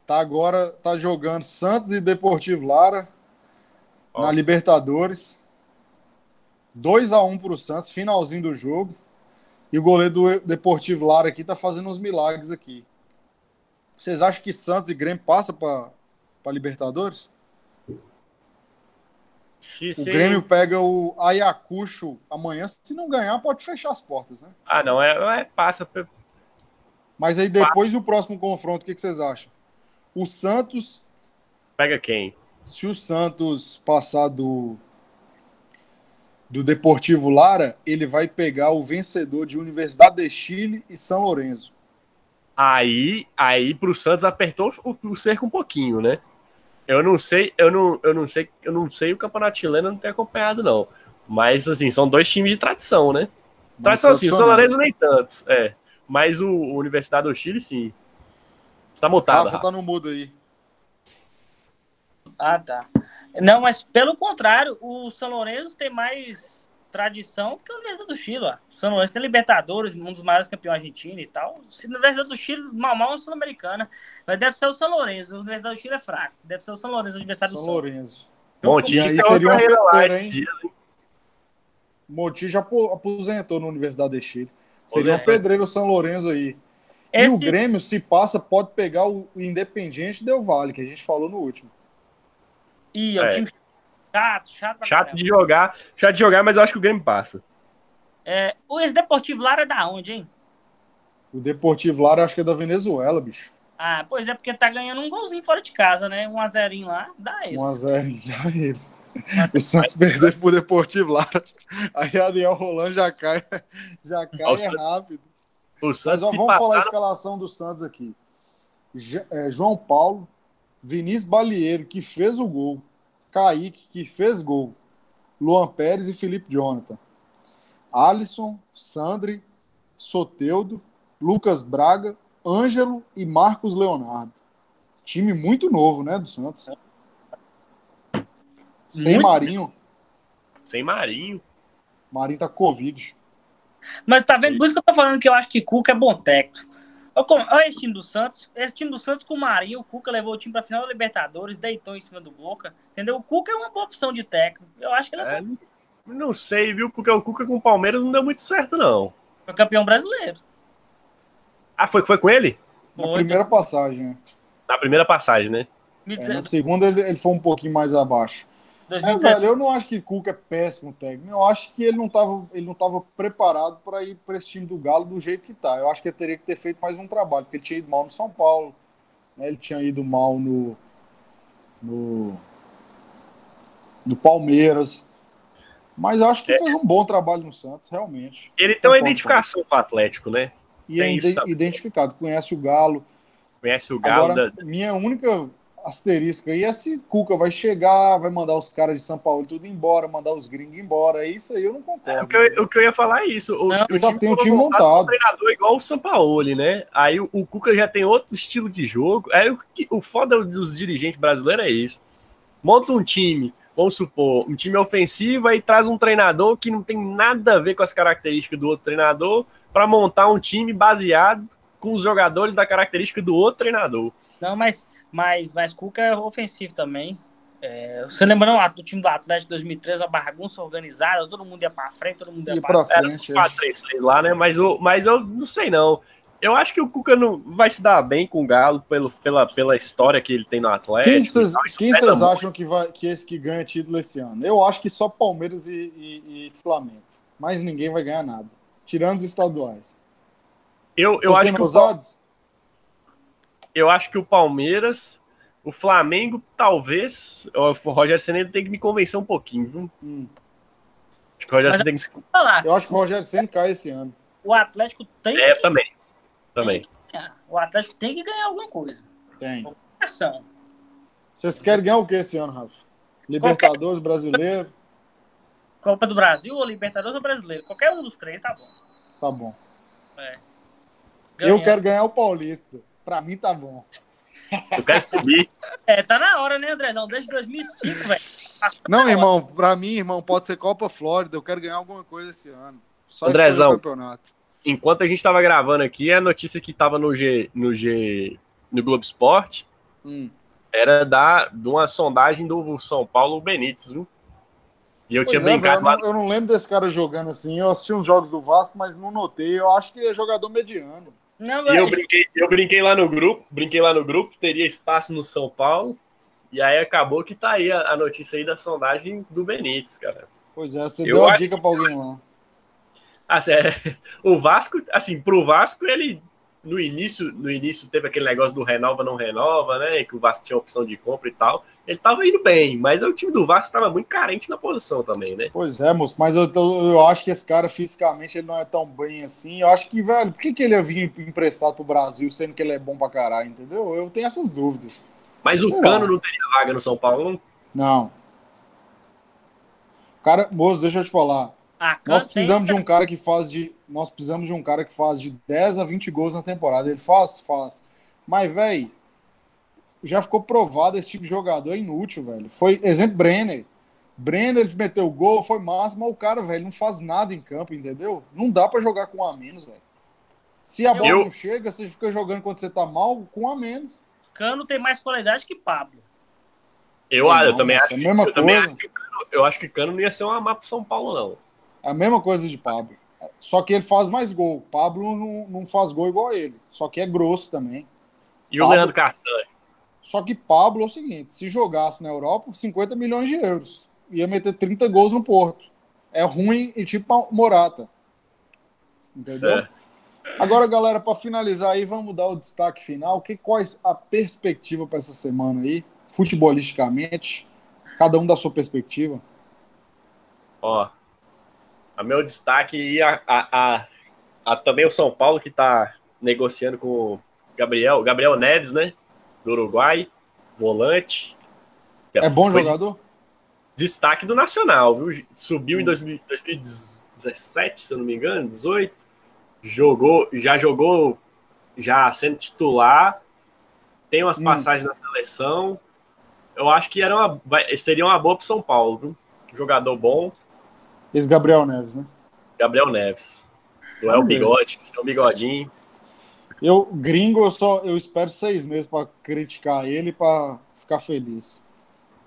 Tá agora, tá jogando Santos e Deportivo Lara Ó. na Libertadores. 2 a 1 pro Santos, finalzinho do jogo. E o goleiro do Deportivo Lara aqui tá fazendo uns milagres aqui. Vocês acham que Santos e Grêmio passam para Libertadores? O Grêmio pega o Ayacucho amanhã. Se não ganhar, pode fechar as portas, né? Ah, não, é, é passa. Mas aí depois do próximo confronto, o que, que vocês acham? O Santos, Pega quem? se o Santos passar do, do Deportivo Lara, ele vai pegar o vencedor de Universidade de Chile e São Lourenço. Aí, aí pro Santos apertou o, o cerco um pouquinho, né? Eu não sei, eu não, eu não sei, eu não sei o campeonato chileno eu não tenho acompanhado não. Mas assim, são dois times de tradição, né? Tradição sim, o São Lourenço nem tanto, é. Mas o, o Universidade do Chile, sim. Você tá mutado. Rafa, tá no mudo aí. Ah, tá. Não, mas pelo contrário, o São Lourenço tem mais tradição que a Universidade do Chile. Ó. O São Lourenço tem Libertadores, um dos maiores campeões argentinos e tal. Se a Universidade do Chile, mal mal é sul-americana. Mas deve ser o São Lourenço. A Universidade do Chile é fraco. Deve ser o São Lourenço, a Universidade São do Sul. Lourenço. Monte, aí seria uma pedreira, hein? Monti já aposentou na Universidade do Chile. Seria um pedreiro São Lourenço aí. Esse... E o Grêmio, se passa, pode pegar o Independiente Del Vale, que a gente falou no último. E é o é. time chato, chato. Chato de jogar, chato de jogar, mas eu acho que o Grêmio passa. É, o ex-Deportivo Lara é da onde, hein? O Deportivo Lara acho que é da Venezuela, bicho. Ah, pois é, porque tá ganhando um golzinho fora de casa, né? Um a zerinho lá, dá eles. Um a zerinho, dá eles. o Santos perdeu pro Deportivo Lara. Aí Ariel Roland já cai, já cai é rápido. O Santos Mas, ó, vamos falar a escalação do Santos aqui. É, João Paulo, Vinícius Balieiro, que fez o gol. Kaique, que fez gol. Luan Pérez e Felipe Jonathan. Alisson, Sandri, Soteudo, Lucas Braga, Ângelo e Marcos Leonardo. Time muito novo, né, do Santos. Sem muito Marinho. Sem Marinho. Marinho tá Covid. Mas tá vendo? Por isso que eu tô falando que eu acho que Cuca é bom técnico. Olha esse time do Santos. Esse time do Santos com o Marinho, o Cuca levou o time pra final da Libertadores, deitou em cima do Boca. Entendeu? O Cuca é uma boa opção de técnico. Eu acho que ele é, é bom. Não sei, viu? Porque o Cuca com o Palmeiras não deu muito certo, não. Foi campeão brasileiro. Ah, foi, foi com ele? Na primeira passagem. Né? Na primeira passagem, né? É, na segunda ele, ele foi um pouquinho mais abaixo. 2017. É, velho, eu não acho que Cuca é péssimo técnico. Eu acho que ele não estava ele não tava preparado para ir para esse time do Galo do jeito que tá. Eu acho que ele teria que ter feito mais um trabalho, porque ele tinha ido mal no São Paulo, né? ele tinha ido mal no, no, no Palmeiras. Mas eu acho que é. fez um bom trabalho no Santos, realmente. Ele tem uma identificação com o Atlético, né? E é identificado, conhece o Galo. Conhece o Galo. Agora, da... minha única asterisco aí é se Cuca vai chegar, vai mandar os caras de São Paulo tudo embora, mandar os gringos embora. Isso aí eu não concordo. É, o, que eu, o, que eu, ia falar é isso. O, não, o já tem um time montado. Um treinador igual o São Paulo, né? Aí o, o, Cuca já tem outro estilo de jogo. Aí o, o foda dos dirigentes brasileiros é isso. Monta um time, vamos supor, um time ofensivo e traz um treinador que não tem nada a ver com as características do outro treinador para montar um time baseado com os jogadores da característica do outro treinador. Não, mas mas, mas Cuca é ofensivo também. É, você lembra não, do time do Atlético de 2013, a bagunça organizada, todo mundo ia para frente, todo mundo ia, para frente. Era 3 3 lá, né? Mas, eu, mas eu não sei não. Eu acho que o Cuca não vai se dar bem com o Galo pelo, pela, pela história que ele tem no Atlético. Quem vocês acham que, vai, que esse que ganha título esse ano? Eu acho que só Palmeiras e, e, e Flamengo. Mas ninguém vai ganhar nada. Tirando os estaduais. Eu, eu acho que. O, eu acho que o Palmeiras, o Flamengo, talvez. O Rogério Senna tem que me convencer um pouquinho, viu? Hum. Acho que o Rogério Senna tem que. Falar. Eu acho que o Rogério Senna cai esse ano. O Atlético tem. É, que... também. Também. O Atlético tem que ganhar alguma coisa. Tem. Ação. Vocês querem ganhar o que esse ano, Rafa? Libertadores, Qualquer... brasileiro? Copa do Brasil ou Libertadores ou brasileiro? Qualquer um dos três tá bom. Tá bom. É. Eu quero ganhar o Paulista. Pra mim tá bom. Tu quer subir? É, tá na hora, né, Andrezão? Desde 2005, velho. Não, irmão, pra mim, irmão, pode ser Copa Flórida. Eu quero ganhar alguma coisa esse ano. Só Andrezão, campeonato. enquanto a gente tava gravando aqui, a notícia que tava no G, no G, no Globo Esporte, hum. era da, de uma sondagem do São Paulo Benítez, viu? E eu pois tinha é, brincado. Eu, não, eu não lembro desse cara jogando assim. Eu assisti uns jogos do Vasco, mas não notei. Eu acho que é jogador mediano. Não, eu, brinquei, eu brinquei lá no grupo, brinquei lá no grupo, teria espaço no São Paulo. E aí acabou que tá aí a, a notícia aí da sondagem do Benítez, cara. Pois é, você eu deu a dica para alguém lá. Assim, é, o Vasco, assim, pro Vasco, ele no início, no início teve aquele negócio do renova, não renova, né? Que o Vasco tinha opção de compra e tal. Ele tava indo bem, mas o time do Vasco estava muito carente na posição também, né? Pois é, moço, mas eu, eu acho que esse cara fisicamente ele não é tão bem assim. Eu acho que, velho, por que, que ele ia vir emprestado pro Brasil sendo que ele é bom pra caralho, entendeu? Eu tenho essas dúvidas. Mas o Cano não teria vaga no São Paulo, não? Não. Cara, moço, deixa eu te falar. Ah, Nós precisamos de tem- um cara que faz de. Nós precisamos de um cara que faz de 10 a 20 gols na temporada. Ele faz? Faz. Mas, velho, já ficou provado esse tipo de jogador é inútil, velho. Foi exemplo Brenner. Brenner, ele meteu gol, foi massa, mas o cara, velho, não faz nada em campo, entendeu? Não dá pra jogar com um a menos, velho. Se a bola Eu- não chega, você fica jogando quando você tá mal, com um a menos. Cano tem mais qualidade que Pablo. Eu, Não, eu também mas acho é a que, mesma eu também coisa. acho que Cano- eu acho que Cano não ia ser uma mapa pro São Paulo, não. É a mesma coisa de Pablo. Só que ele faz mais gol. Pablo não, não faz gol igual a ele. Só que é grosso também. E o Pablo- Leandro Castanho? Só que Pablo é o seguinte: se jogasse na Europa, 50 milhões de euros. Ia meter 30 gols no Porto. É ruim e tipo Morata. Entendeu? É. Agora, galera, para finalizar aí, vamos dar o destaque final. Que, qual é a perspectiva para essa semana aí, futebolisticamente? Cada um da sua perspectiva. Ó, a meu destaque e a, a, a- a- também o São Paulo que tá negociando com o Gabriel, Gabriel Neves, né? Do Uruguai, volante. É bom jogador? Destaque do Nacional, viu? Subiu em 2000 2017, se eu não me engano, 18. Jogou, já jogou, já sendo titular. Tem umas Hum. passagens na seleção. Eu acho que era uma, seria uma boa pro São Paulo, viu? Jogador bom. Esse Gabriel Neves, né? Gabriel Neves. Não é o bigode, tem um bigodinho. Eu, gringo, eu só eu espero seis meses para criticar ele para ficar feliz.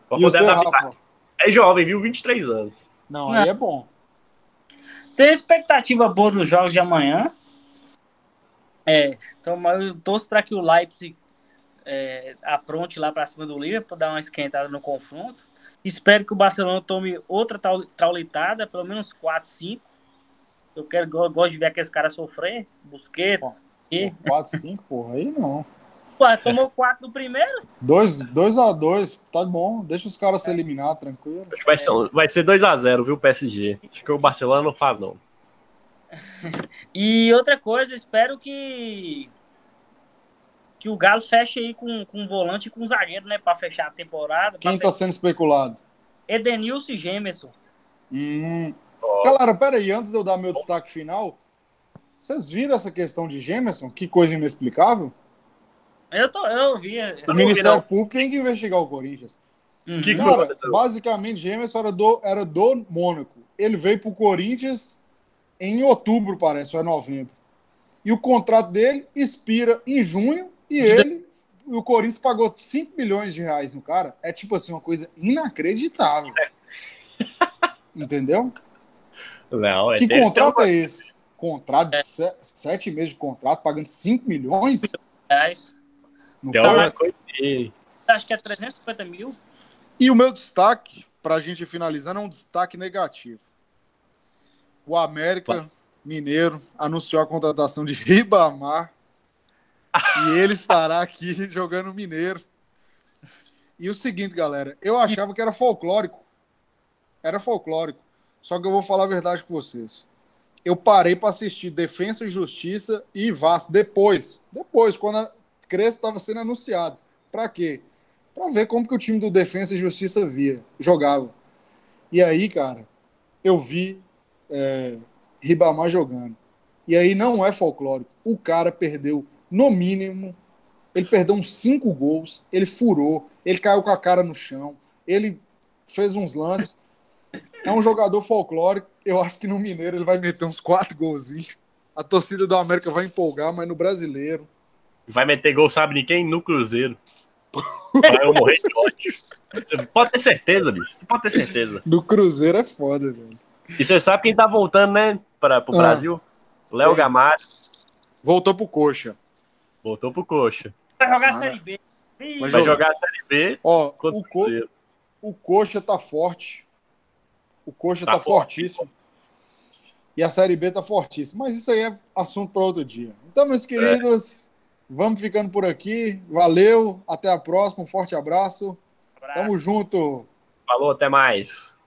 Pra e você. Rafa? É jovem, viu? 23 anos. Não, Não. aí é bom. Tem expectativa boa nos jogos de amanhã. É, então mas eu torço para que o Leipzig é, apronte lá para cima do Liverpool para dar uma esquentada no confronto. Espero que o Barcelona tome outra trau- traulitada, pelo menos 4, 5. Eu quero, eu gosto de ver aqueles caras sofrer. Busquets. E... 4, 5, porra, aí não. Ué, tomou 4 no primeiro? 2 a 2 tá bom. Deixa os caras se eliminar, tranquilo. Acho que vai ser, vai ser 2x0, viu, PSG? Acho que o Barcelona não faz, não. E outra coisa, espero que que o Galo feche aí com, com um volante e com um zagueiro, né? Pra fechar a temporada. Quem tá sendo especulado? Edenilson e Gemerson. Hum. Ó. Galera, peraí, antes de eu dar meu destaque final, vocês viram essa questão de Gemerson? Que coisa inexplicável? Eu, tô, eu vi. O Ministério. Público tem que investigar o Corinthians. Uhum. Que- Cara, basicamente, Gemerson era do, era do Mônaco. Ele veio pro Corinthians em outubro, parece, ou é novembro. E o contrato dele expira em junho e ele. E o Corinthians pagou 5 milhões de reais no cara. É tipo assim, uma coisa inacreditável. Entendeu? Não, é Que contrato tem é esse? Contrato de se- sete meses de contrato, pagando 5 milhões? Reais. Não Tem foi? alguma coisa. Acho que é 350 mil. E o meu destaque, para a gente finalizar, é um destaque negativo. O América Mineiro anunciou a contratação de Ribamar e ele estará aqui jogando Mineiro. E o seguinte, galera, eu achava que era folclórico. Era folclórico. Só que eu vou falar a verdade com vocês. Eu parei para assistir Defensa e Justiça e Vasco depois. Depois, quando a Crespo estava sendo anunciado. Para quê? Para ver como que o time do Defensa e Justiça via, jogava. E aí, cara, eu vi é, Ribamar jogando. E aí não é folclórico. O cara perdeu, no mínimo, ele perdeu uns cinco gols, ele furou, ele caiu com a cara no chão, ele fez uns lances. É um jogador folclórico. Eu acho que no Mineiro ele vai meter uns quatro golzinhos. A torcida do América vai empolgar, mas no brasileiro. Vai meter gol, sabe de quem? No Cruzeiro. Vai eu morrer de ódio. Você pode ter certeza, bicho. Você pode ter certeza. No Cruzeiro é foda, velho. E você sabe quem tá voltando, né? Para o Ah. Brasil? Léo Quem? Gamalho. Voltou pro coxa. Voltou pro Coxa. Vai jogar a Série B. Vai Vai jogar. jogar a Série B Ó, contra o, o co o coxa tá forte. O coxa tá, Tá fortíssimo. E a Série B tá fortíssima. Mas isso aí é assunto para outro dia. Então, meus queridos, vamos ficando por aqui. Valeu. Até a próxima. Um forte abraço. abraço. Tamo junto. Falou, até mais.